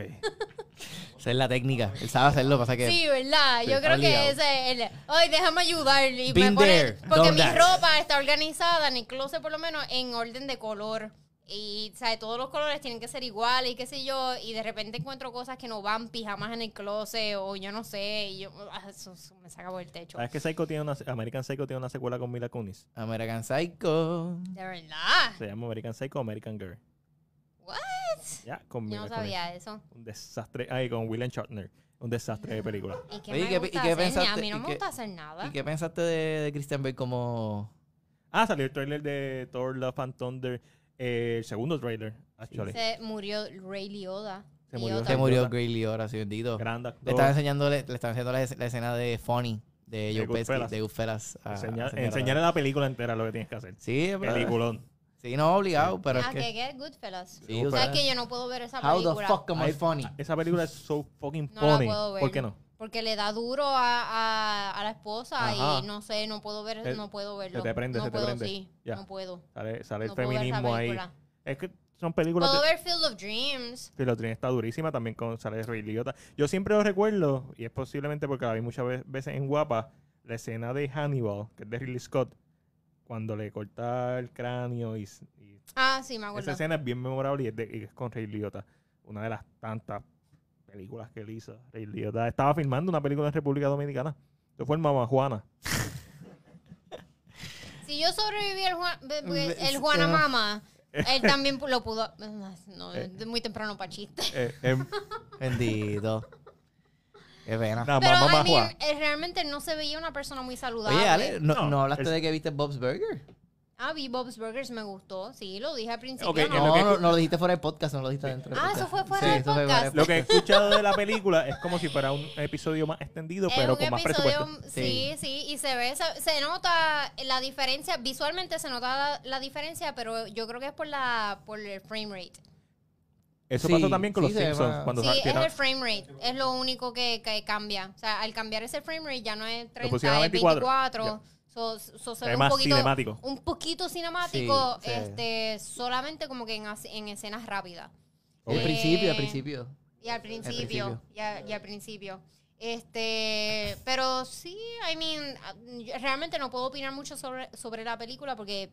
S2: Esa es la técnica. Él sabe hacerlo, pasa que.
S1: Sí, ¿verdad?
S2: Sí,
S1: yo creo
S2: obligado.
S1: que ese es el... Ay, déjame ayudar. Y
S2: Been
S1: me pone,
S2: there,
S1: porque mi
S2: that.
S1: ropa está organizada en el closet por lo menos en orden de color. Y, ¿sabes? Todos los colores tienen que ser iguales y qué sé yo. Y de repente encuentro cosas que no van, pijamas en el closet o yo no sé. Y yo, ah, eso, eso me saca por el techo.
S3: ¿Sabes que Psycho tiene una, American Psycho tiene una secuela con Mila Kunis?
S2: American Psycho.
S1: De verdad.
S3: Se llama American Psycho American Girl.
S1: What?
S3: Ya, con
S1: Yo
S3: Mila
S1: no
S3: Kunis.
S1: sabía eso.
S3: Un desastre. Ahí con William Shatner. Un desastre de película.
S1: ¿Y qué
S2: Oye, ¿y
S1: me
S2: qué-
S1: gusta
S2: y qué
S1: hacer? Ni
S2: pensaste-
S1: A mí no me gusta hacer nada.
S2: ¿Y qué pensaste de, de Christian Bale como.
S3: Ah, salió el trailer de Thor Love and Thunder. Eh, el segundo trailer, actually.
S1: Se murió Ray Liotta.
S3: Se murió-
S1: Liotta.
S2: Se murió. Gray Liotta, sí, bendito. Le estaba enseñando, le, le estaba enseñando la, la escena de Funny de Joe Pesci,
S3: Goodfellas.
S2: de Goodfellas.
S3: enseñarle la película entera lo que tienes que hacer.
S2: Sí, pero-
S3: Peliculón.
S2: sí, no obligado, pero
S1: ah,
S2: es
S1: que
S2: que.
S1: que Goodfellas.
S2: Sí,
S1: o sea,
S2: Goodfellas.
S1: que yo no puedo ver esa
S2: How the
S1: película.
S2: fuck am I funny?
S3: Esa película es so fucking
S1: No la
S3: funny.
S1: puedo ver.
S3: ¿Por qué no?
S1: Porque le da duro a, a, a la esposa
S3: Ajá.
S1: y no sé, no puedo ver,
S3: Se-
S1: no puedo verlo.
S3: te prende,
S1: no
S3: se te
S1: puedo,
S3: prende.
S1: sí, no puedo.
S3: Sale, sale
S1: no
S3: el
S1: esa
S3: feminismo ahí. Es que son películas
S1: Puedo
S3: de...
S1: ver Field of Dreams.
S3: Está durísima también con sale Ray Liotta. Yo siempre lo recuerdo, y es posiblemente porque la vi muchas ve- veces en Guapa, la escena de Hannibal, que es de Ridley Scott, cuando le corta el cráneo y,
S1: Ah, sí, me
S3: esa
S1: acuerdo.
S3: escena es bien memorable y es, de- y es con Ray Liotta. Una de las tantas películas que él hizo. Ray Liotta estaba filmando una película en República Dominicana. Eso fue en Mama Juana.
S1: Si yo sobreviví al Juan, be- be-
S2: Ve-
S1: el Juana. Mama, él también lo pudo. No,
S3: Eh.
S1: es muy temprano para chiste.
S3: Eh, em,
S2: Bendito. Qué pena.
S3: nada,
S1: Pero
S3: Mama
S1: I mean,
S3: Juana.
S1: él realmente no se veía una persona muy saludable.
S2: Oye, Ale, ¿no,
S3: No,
S2: no hablaste
S3: es-
S2: de que viste Bob's Burger?
S1: Ah, vi Bob's Burgers, me gustó. Sí, lo dije al principio. ¿no?
S2: No,
S3: que-
S2: no, no lo dijiste fuera del podcast, no lo dijiste dentro del
S1: Ah,
S2: podcast.
S1: eso fue fuera
S2: Sí,
S1: del podcast.
S3: Lo que he escuchado de la película es como si fuera un episodio más extendido,
S1: Es
S3: pero
S1: un
S3: con más
S1: episodio,
S3: presupuesto.
S1: sí, sí, y se ve, se, se nota la diferencia, visualmente se nota la, la diferencia, pero yo creo que es por la por el frame rate.
S3: Eso
S2: Sí,
S3: pasó también con
S2: sí,
S3: los Simpsons.
S2: más-
S3: Cuando
S1: Sí, es el frame rate, es lo único que, que cambia. O sea, al cambiar ese frame rate ya no es 30,
S3: pusieron a
S1: es
S3: 24.
S1: 24. So, so se
S3: Es
S1: ve un
S3: más
S1: poquito,
S3: cinemático.
S1: un poquito cinemático,
S2: Sí, sí.
S1: este, solamente como que en, en escenas rápidas.
S2: Al
S3: Ok.
S2: principio, al
S1: Eh,
S2: principio.
S1: Y al principio,
S2: principio.
S1: Y, a- y al principio. Este, pero sí, I mean, realmente no puedo opinar mucho sobre, sobre la película porque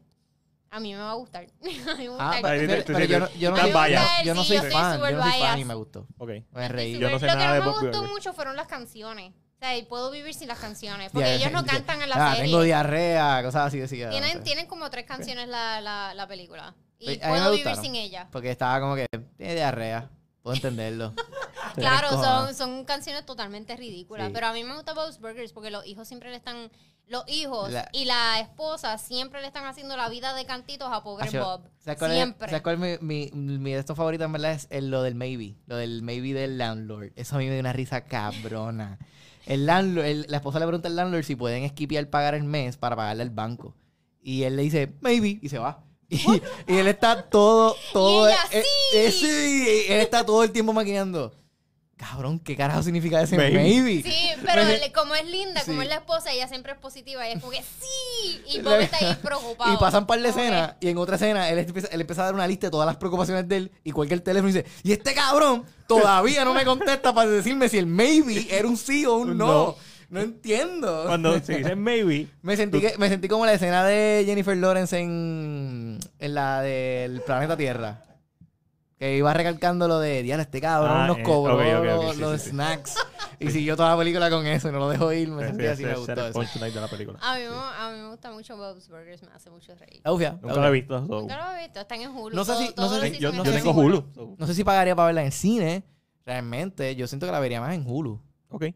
S1: a mí me va a gustar. a mí me va a
S2: Ah, pero, yo no, yo no yo no soy fan, yo no soy fan y me gustó.
S3: Ok.
S2: Me reí.
S3: Yo no sé
S1: Lo que
S3: nada
S1: no
S3: de
S1: me gustó mucho fueron las canciones. Sea, y puedo vivir sin las canciones. Porque ellos no cantan en la
S2: Ah,
S1: serie.
S2: tengo diarrea, cosas así no
S1: tienen,
S2: sé.
S1: tienen como tres canciones la, la, la película. Y
S2: a
S1: puedo vivir sin ellas.
S2: Porque estaba como que tiene diarrea. Puedo entenderlo.
S1: Claro, son, son canciones totalmente ridículas.
S2: Sí.
S1: Pero a mí me gusta Bob's Burgers porque los hijos siempre le están. Los hijos
S2: La-
S1: y la esposa siempre le están haciendo la vida de cantitos a pobre
S2: Acho,
S1: Bob.
S2: ¿Sabes cuál, es,
S1: Siempre.
S2: ¿sabes cuál es mi, mi, mi de estos favoritos en verdad? Es el- lo del maybe. Lo del maybe del landlord. Eso a mí me dio una risa cabrona. El landlord, el- la esposa le pregunta al landlord si pueden esquipear pagar el mes para pagarle al banco. Y él le dice, maybe, y se va. Y, y él está todo, todo.
S1: ella,
S2: eh, eh, sí, él está todo el tiempo maquinando. Cabrón, ¿qué carajo significa ese
S3: Maybe.
S2: maybe?
S1: Sí, pero él- como es linda, como es la esposa, ella siempre es positiva. Y es como que sí. Y Bob está ahí preocupado.
S2: Y pasan un par de escenas, y en otra escena él empieza, él empieza a dar una lista de todas las preocupaciones de él, y el teléfono y dice, y este cabrón todavía no me contesta para decirme si el maybe era un sí o un no.
S3: No.
S2: No entiendo.
S3: Cuando se dice maybe,
S2: me, sentí que, me sentí como la escena de Jennifer Lawrence en, en la del planeta Tierra. Que iba recalcando lo de, diana, este cabrón
S3: Ah,
S2: nos
S3: eh,
S2: cobró los,
S3: sí,
S2: los
S3: sí, sí.
S2: snacks. Y siguió toda la película con eso y no lo dejó ir. Me
S3: ese-
S2: sentí así, me gustó eso.
S3: de la película.
S1: A mí, me- a mí me gusta mucho Bob's Burgers, me hace mucho reír.
S2: Ufia,
S3: Nunca lo he visto. so-
S1: Nunca lo he visto, están en Hulu.
S2: No sé si- no sé si-
S3: yo, yo tengo Hulu. so-
S2: No sé si pagaría para verla en cine. Realmente, yo siento que la vería más en Hulu.
S3: Ok.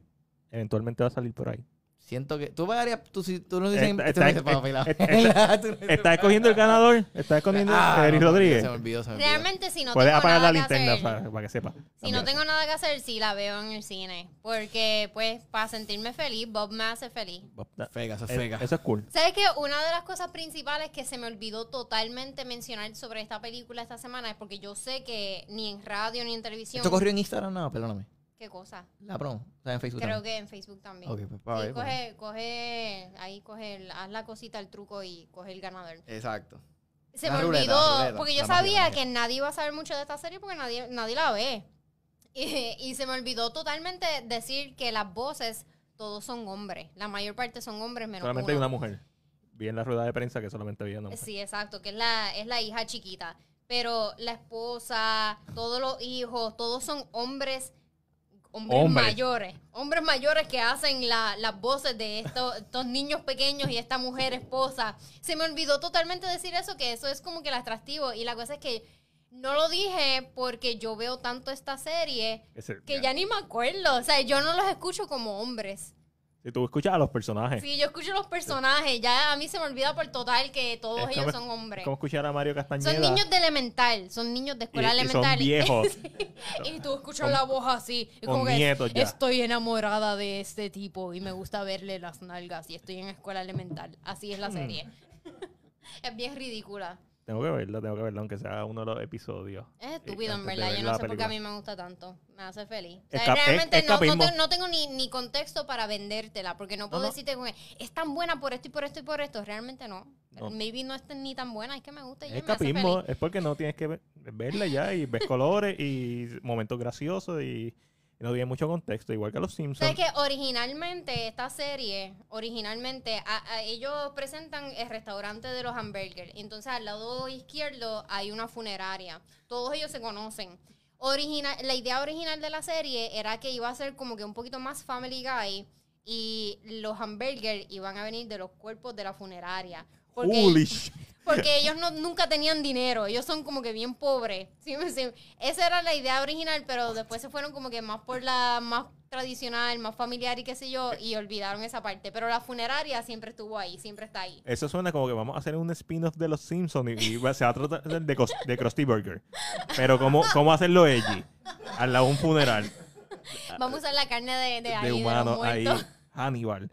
S3: Eventualmente va a salir por ahí.
S2: Siento que. Tú pagarías. Tú, si, tú no dices.
S3: Está-
S2: tú no dices
S3: está-
S2: para
S3: está-
S2: bailar. Tú no dices
S3: ¿Está
S2: para
S3: escogiendo el ganador? ¿Está escogiendo
S2: Ah,
S3: Eric
S2: no,
S3: Rodríguez?
S2: Se me olvidó, se me olvidó.
S1: Realmente, si no
S3: Puedes
S1: tengo
S3: apagar la
S1: nada que
S3: linterna
S1: hacer,
S3: para, para que sepa.
S1: si no tengo nada que hacer, sí la veo en el cine. Porque, pues, para sentirme feliz, Bob me hace feliz.
S2: Fega, eso es fega.
S3: Eso es cool.
S1: ¿Sabes qué? Una de las cosas principales que se me olvidó totalmente mencionar sobre esta película esta semana es porque yo sé que ni en radio ni en televisión.
S2: ¿Esto corrió en Instagram? No, perdóname.
S1: ¿Qué cosa?
S2: La promo. O sea, en Facebook.
S1: Creo
S2: también.
S1: que en Facebook también.
S2: Ok, pues para
S1: Sí,
S2: ver, pues.
S1: coge, coge, ahí coge, el- haz la cosita, el truco y coge el ganador.
S2: Exacto.
S1: Se
S2: La
S1: me
S2: ruleta,
S1: olvidó,
S2: ruleta,
S1: porque yo sabía que nadie iba a saber mucho de esta serie porque nadie, nadie la ve. Y, y se me olvidó totalmente decir que las voces, todos son hombres. La mayor parte son hombres menos
S3: Solamente hay una mujer. Vi en la rueda de prensa que solamente había una mujer.
S1: Sí, exacto, que es la, es la hija chiquita. Pero la esposa, todos los hijos, todos son hombres, hombres mayores. Hombres mayores que hacen la- las voces de estos, estos niños pequeños y esta mujer esposa. Se me olvidó totalmente decir eso, que eso es como que el atractivo. Y la cosa es que no lo dije porque yo veo tanto esta serie que ya ni me acuerdo. O sea, yo no los escucho como hombres.
S3: Si tú escuchas a los personajes.
S1: Sí, yo escucho los personajes. Ya a mí se me olvida por total que todos
S3: Es
S1: ellos
S3: como-
S1: son hombres.
S3: como escuchar a Mario Castañeda.
S1: Son niños de elemental, son niños de
S3: y,
S1: escuela
S3: y
S1: elemental.
S3: son viejos.
S1: Y tú escuchas
S3: Con-
S1: la voz así. y como que estoy enamorada de este tipo y me gusta verle las nalgas y estoy en escuela elemental. Así
S3: Hmm.
S1: es la serie. es bien ridícula.
S3: Tengo que verla, tengo que verla, aunque sea uno de los episodios.
S1: Es estúpido, en verdad.
S3: ver
S1: Yo no sé por qué a mí me gusta tanto. Me hace feliz. O sea, realmente no, no
S3: capismo.
S1: te- no tengo ni, ni contexto para vendértela, porque no puedo
S3: no.
S1: decirte que es tan buena por esto y por esto y por esto. Realmente no.
S3: No.
S1: Maybe no es ni tan buena, es que me gusta y
S3: Es
S1: me hace
S3: capismo,
S1: feliz.
S3: es porque no tienes que ver- verla ya y ves colores y momentos graciosos y, y no tiene mucho contexto, igual que los Simpsons.
S1: ¿Sabes que originalmente esta serie, originalmente a- a- ellos presentan el restaurante de los hamburgers. Entonces al lado izquierdo hay una funeraria. Todos ellos se conocen. Original, la idea original de la serie era que iba a ser como que un poquito más Family Guy y los hamburgers iban a venir de los cuerpos de la funeraria. Porque,
S3: Holy sh-
S1: porque ellos no, nunca tenían dinero, ellos son como que bien pobres. ¿sí? Sí. Esa era la idea original, pero después se fueron como que más por la más tradicional, más familiar y qué sé yo, y olvidaron esa parte. Pero la funeraria siempre estuvo ahí, siempre está ahí.
S3: Eso suena como que vamos a hacer un spin-off de los Simpsons y, se va a tratar de, de Krusty Burger. Pero ¿cómo, cómo hacerlo allí? Al lado de un funeral
S1: Vamos a usar la carne de, de, ahí,
S3: de
S1: de
S3: humano ahí.
S1: muertos.
S3: Hannibal.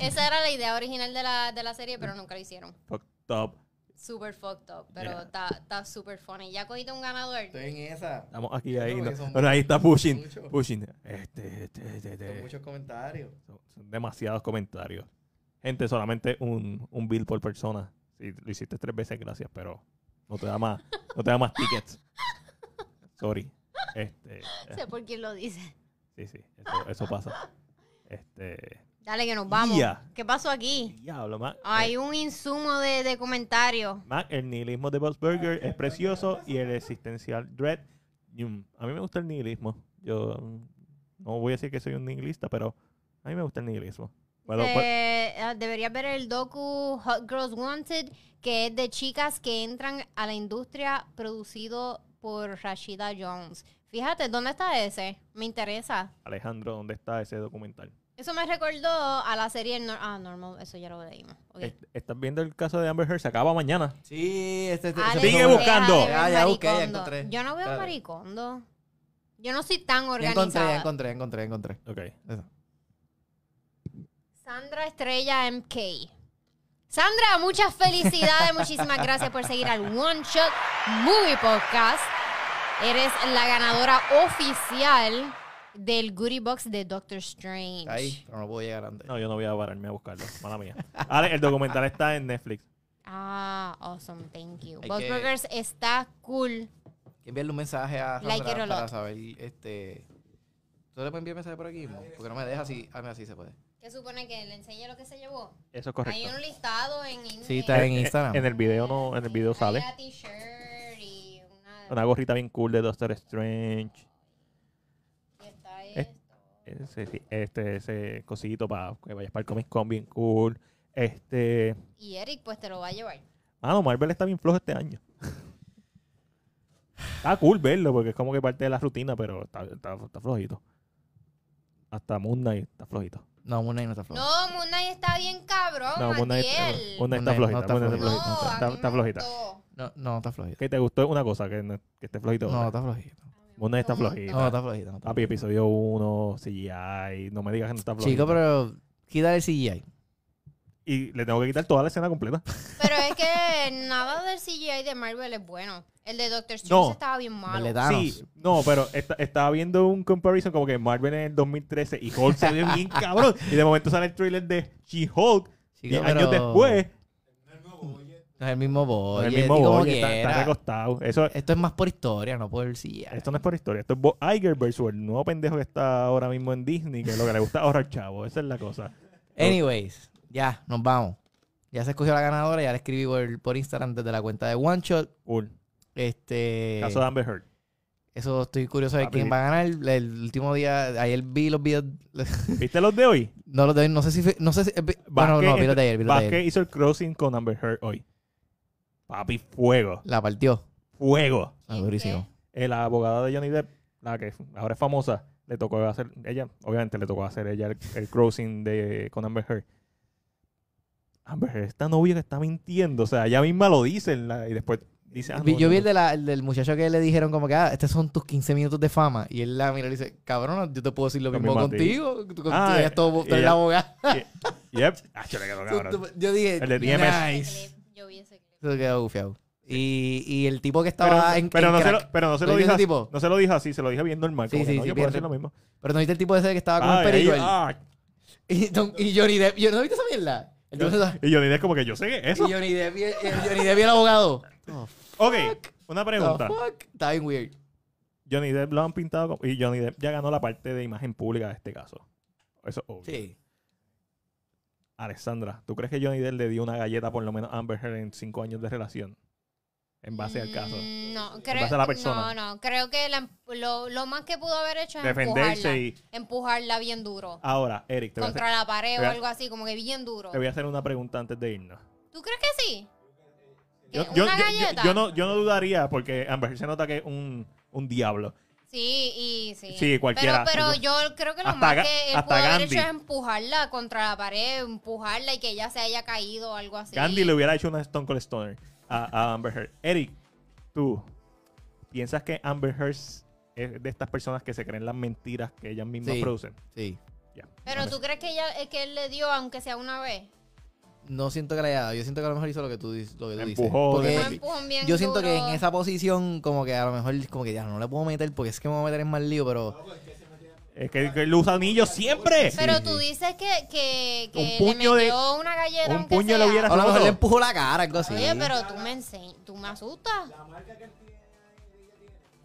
S1: Esa era la idea original de la, de la serie, pero nunca lo hicieron.
S3: Fucked up.
S1: Super fucked up, pero
S3: Yeah.
S1: está está super funny. Ya cogiste un ganador.
S2: Estoy en esa.
S3: Estamos aquí ahí.
S2: No,
S3: bueno, ahí está pushing.
S2: muchos.
S3: Pushing. Este, este, este, este.
S2: Son muchos comentarios.
S3: Son, son demasiados comentarios. Gente, solamente un, un bill por persona. Si lo hiciste tres veces, gracias, pero no te da más, no te da más tickets. Sorry. Este,
S1: sé por quién lo dice.
S3: sí, sí, eso, eso pasa. Este,
S1: Dale que nos vamos.
S3: Ya.
S1: ¿Qué pasó aquí?
S3: diablo, Mac.
S1: Hay
S3: eh,
S1: un insumo de, de comentarios.
S3: Mac, el nihilismo de Buzz Burger es precioso y el existencial dread. A mí me gusta el nihilismo. Yo no voy a decir que soy un nihilista, pero a mí me gusta el nihilismo. Bueno,
S1: Eh, deberías ver el docu Hot Girls Wanted, que es de chicas que entran a la industria producido por Rashida Jones. Fíjate, ¿dónde está ese? Me interesa.
S3: Alejandro, ¿dónde está ese documental?
S1: Eso me recordó a la serie Nor- Ah, Normal, eso ya lo leímos.
S3: Est- ¿Estás viendo el caso de Amber Heard? Se acaba mañana.
S2: Sí, este, este
S1: Alex,
S3: Sigue
S1: deja
S3: buscando.
S1: de ver
S2: Ya, ya busqué, ya encontré.
S1: Yo no veo
S2: Espérate.
S1: maricondo. Yo no soy tan
S2: Ya
S1: organizada.
S2: encontré, ya encontré, ya encontré, ya encontré.
S3: Ok.
S2: Esa.
S1: Sandra Estrella MK. Sandra, muchas felicidades, muchísimas gracias por seguir al One Shot Movie Podcast. Eres la ganadora oficial del Goodie Box de Doctor Strange.
S2: Ahí, pero no puedo llegar antes.
S3: No, yo no voy a pararme a buscarlo. Mala mía. Ale, el documental está en Netflix.
S1: Ah, awesome, thank you.
S2: Hay
S1: Buzz
S2: que-
S1: Burgers está cool.
S2: Que enviarle un mensaje a
S1: Like
S2: Sandra
S1: or
S2: para saber, este... ¿Tú le puedes enviar mensaje por aquí? mismo? Porque no me deja así, a mí así se puede.
S1: ¿Qué supone que le enseñe lo que se llevó?
S3: Eso es correcto.
S1: Hay un listado en
S2: Sí, está en
S3: eh,
S2: Instagram.
S3: En el video no, en el video sale.
S1: Una t-shirt y una...
S3: Una gorrita bien cool de Doctor Strange.
S1: y está
S3: Es-
S1: esto.
S3: Ese, este, ese cosito para que vayas para el Comic Con bien cool. Este.
S1: Y Eric, pues te lo va a llevar.
S3: Mano, Marvel está bien flojo este año. está cool verlo porque es como que parte de la rutina, pero está, está, está flojito. Hasta Moon Knight está flojito.
S2: No, Moon Knight no está flojo.
S1: No, Moon Knight está bien cabrón,
S3: No, Moon Knight,
S1: Matiel.
S3: Moon Knight
S2: Moon
S3: está flojita.
S2: no está flojita.
S3: flojita.
S1: No,
S3: Está, flojita.
S2: No, no, está flojito.
S3: ¿Qué te gustó? Una cosa, que, no- que esté flojito.
S2: No, está flojito.
S3: Moon Knight está
S1: No,
S3: flojito.
S2: No, está flojito. No está
S3: Papi, episodio 1, CGI. No me digas que no está flojito.
S2: Chico, pero quita el CGI.
S3: Y le tengo que quitar toda la escena completa.
S1: Pero es que nada del CGI de Marvel es bueno. El de Doctor Strange
S3: No.
S1: estaba bien malo.
S3: Sí, no, pero esta- estaba viendo un comparison como que Marvel en el 2013 y Hulk se ve bien cabrón. Y de momento sale el trailer de She-Hulk
S2: Chico,
S3: 10
S2: pero
S3: años después.
S2: No es el mismo boy.
S3: el mismo boy, está, está recostado. Eso,
S2: Esto es más por historia, no por CGI.
S3: esto no es por historia. Esto es Bob Iger versus el nuevo pendejo que está ahora mismo en Disney, que es lo que le gusta ahorrar chavo. Esa es la cosa.
S2: Anyways, ya, nos vamos. Ya se escogió la ganadora, ya la escribí por, por Instagram desde la cuenta de One Shot.
S3: Cool.
S2: Este,
S3: Caso de Amber Heard.
S2: eso estoy curioso de quién va a ganar. El, último día, ayer vi los videos.
S3: ¿Viste los de hoy?
S2: No los de hoy, no sé si no sé si, eh, bueno, no, vi los de ayer, vi los de ayer.
S3: hizo el crossing con Amber Heard hoy. Papi, fuego.
S2: La partió.
S3: Fuego.
S2: Ah,
S1: ¿Quién
S2: durísimo.
S3: Eh, la abogada de Johnny Depp, la que ahora es famosa, le tocó hacer, ella, obviamente le tocó hacer ella el, el crossing de, con Amber Heard. Amber Heard, esta novia que está mintiendo, o sea, ella misma lo dice la- y después dice, ah, no,
S2: yo
S3: no,
S2: vi
S3: no.
S2: el, de la- el del muchacho que le dijeron como que, ah, estos son tus 15 minutos de fama. Y él la mira y le dice, cabrón, yo te puedo decir lo,
S3: Lo
S2: mismo contigo. Tú, tú
S3: Ah,
S2: eres todo, tú eres la abogada.
S3: Yep. Ah, yo le quedo
S2: Tú-
S3: cabrón.
S2: tú- yo dije,
S3: El de
S2: nice.
S1: Yo vi ese
S2: Eso quedó gufiado. Y, y el tipo que estaba
S3: Pero,
S2: en,
S3: pero
S2: en
S3: no, se lo, pero no se
S2: ¿Lo
S3: dije
S2: tipo?
S3: No se lo dije así, se lo dije bien normal.
S2: Sí, sí,
S3: no,
S2: sí,
S3: yo puedo
S2: pierde.
S3: decir lo mismo.
S2: Pero no viste el tipo ese que estaba con
S3: Ay,
S2: el perico.
S3: ahí, ah.
S2: Y, don- y Johnny Depp. Yo, ¿No viste esa mierda? El se-
S3: Y yo dije como que yo sé que eso.
S2: y Johnny Depp y el, Johnny Depp y el abogado. Oh,
S3: Ok, una pregunta.
S2: fuck? Está bien weird.
S3: Johnny Depp lo han pintado como- y Johnny Depp ya ganó la parte de imagen pública de este caso. Eso es obvio.
S2: Sí.
S3: Alexandra, ¿tú crees que Johnny Depp le dio una galleta por lo menos a Amber Heard en cinco años de relación? En base al caso.
S1: Mm, No, creo,
S3: base a la persona.
S1: no, no, creo que la- lo, lo más que pudo haber hecho es
S3: Defenderse
S1: empujarla,
S3: y...
S1: empujarla bien duro.
S3: Ahora, Eric, te voy, a hacer,
S1: contra la pared o
S3: a-
S1: algo así, como que bien duro.
S3: te voy a hacer una pregunta antes de irnos.
S1: ¿Tú crees que sí? ¿Que
S3: Yo, yo no, yo no dudaría porque Amber Heard se nota que es un, un diablo.
S1: Sí, y sí.
S3: Sí, cualquiera.
S1: Pero, pero yo creo que lo
S3: Hasta
S1: más que él
S3: hasta
S1: pudo haber hecho es empujarla contra la pared, empujarla y que ella se haya caído o algo así.
S3: Gandhi le hubiera hecho una Stone Cold Stoner a, a Amber Heard. Eric, tú, ¿piensas que Amber Heard es de estas personas que se creen las mentiras que ellas mismas
S2: Sí.
S3: producen?
S2: Sí.
S1: Pero tú crees que ella es que él le dio aunque sea una vez.
S2: No siento que le haya dado. Yo siento que a lo mejor hizo lo que tú, dices- lo que tú
S3: La
S2: dices.
S3: empujó,
S2: Porque
S3: le-
S1: Un empujón bien
S2: yo siento que en esa posición, como que a lo mejor, como que ya no le puedo meter porque es que me voy a meter en mal lío, pero.
S3: Es que, que él usa anillos siempre.
S1: Pero tú dices que, que, que
S3: Un puño
S1: le
S3: de-
S1: metió una galleta
S3: un puño
S1: sea.
S3: le hubiera-
S2: A lo mejor le empujó la cara, algo así.
S1: Oye, pero tú me enseñas, tú me asustas.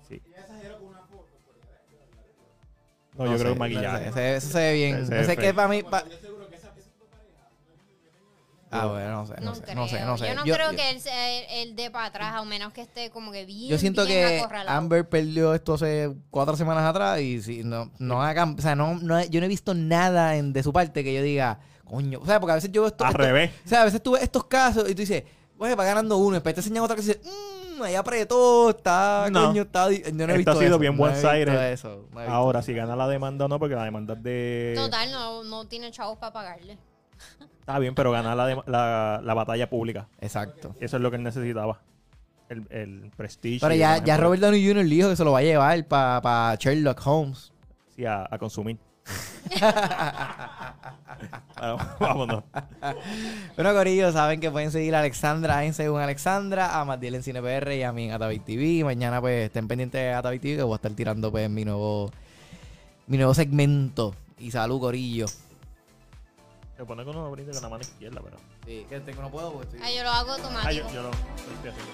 S3: Sí. No, yo
S2: sé,
S3: creo que maquillaje.
S2: Ese, ese se ve bien.
S3: Ese
S2: Ese, que para mí. pa- Ah, bueno, no sé, no,
S1: No,
S2: sé,
S1: creo.
S2: no sé, no sé.
S1: Yo no
S2: Yo-
S1: creo
S2: yo-
S1: que él, él dé para atrás, a menos que esté como que bien.
S2: Yo siento
S1: bien
S2: que
S1: acorralado.
S2: Amber perdió esto hace cuatro semanas atrás y si no, no hagan, o sea, no, no, yo no he visto nada en- de su parte que yo diga, coño, o sea, porque a veces yo veo esto,
S3: Al
S2: esto-
S3: revés.
S2: o sea, a veces tú ves estos casos y tú dices, bueno, va ganando uno, después te enseñan otra que dice, mmm, ahí apretó, está,
S3: No.
S2: coño, está, di-". yo no he
S3: Esto
S2: visto
S3: ha sido
S2: eso,
S3: bien
S2: no eso, no he visto
S3: Ahora,
S2: eso.
S3: si gana la demanda o no, porque la demanda es de...
S1: Total, no, no tiene chavos para pagarle.
S3: Está bien, pero gana la, la, la batalla pública.
S2: Exacto.
S3: Eso es lo que él necesitaba. El, el prestigio.
S2: Pero ya, ya. Robert Downey Jr. dijo que se lo va a llevar para Sherlock Holmes.
S3: Sí, a, a consumir. Bueno, vámonos.
S2: Bueno, Corillo, saben que pueden seguir a Alexandra en Según Alexandra, a Matiel en CinePR y a mí en Atavic TV. Mañana, pues, estén pendientes de Atavic TV que voy a estar tirando, pues, mi nuevo, mi nuevo segmento. Y salud, Corillo.
S3: Se pone que uno brinde con la mano izquierda, pero.
S2: Sí, que tengo no puedo.
S1: Ah, yo lo hago
S3: ah,
S1: automático.
S3: Ah, yo, yo lo. Estoy haciendo.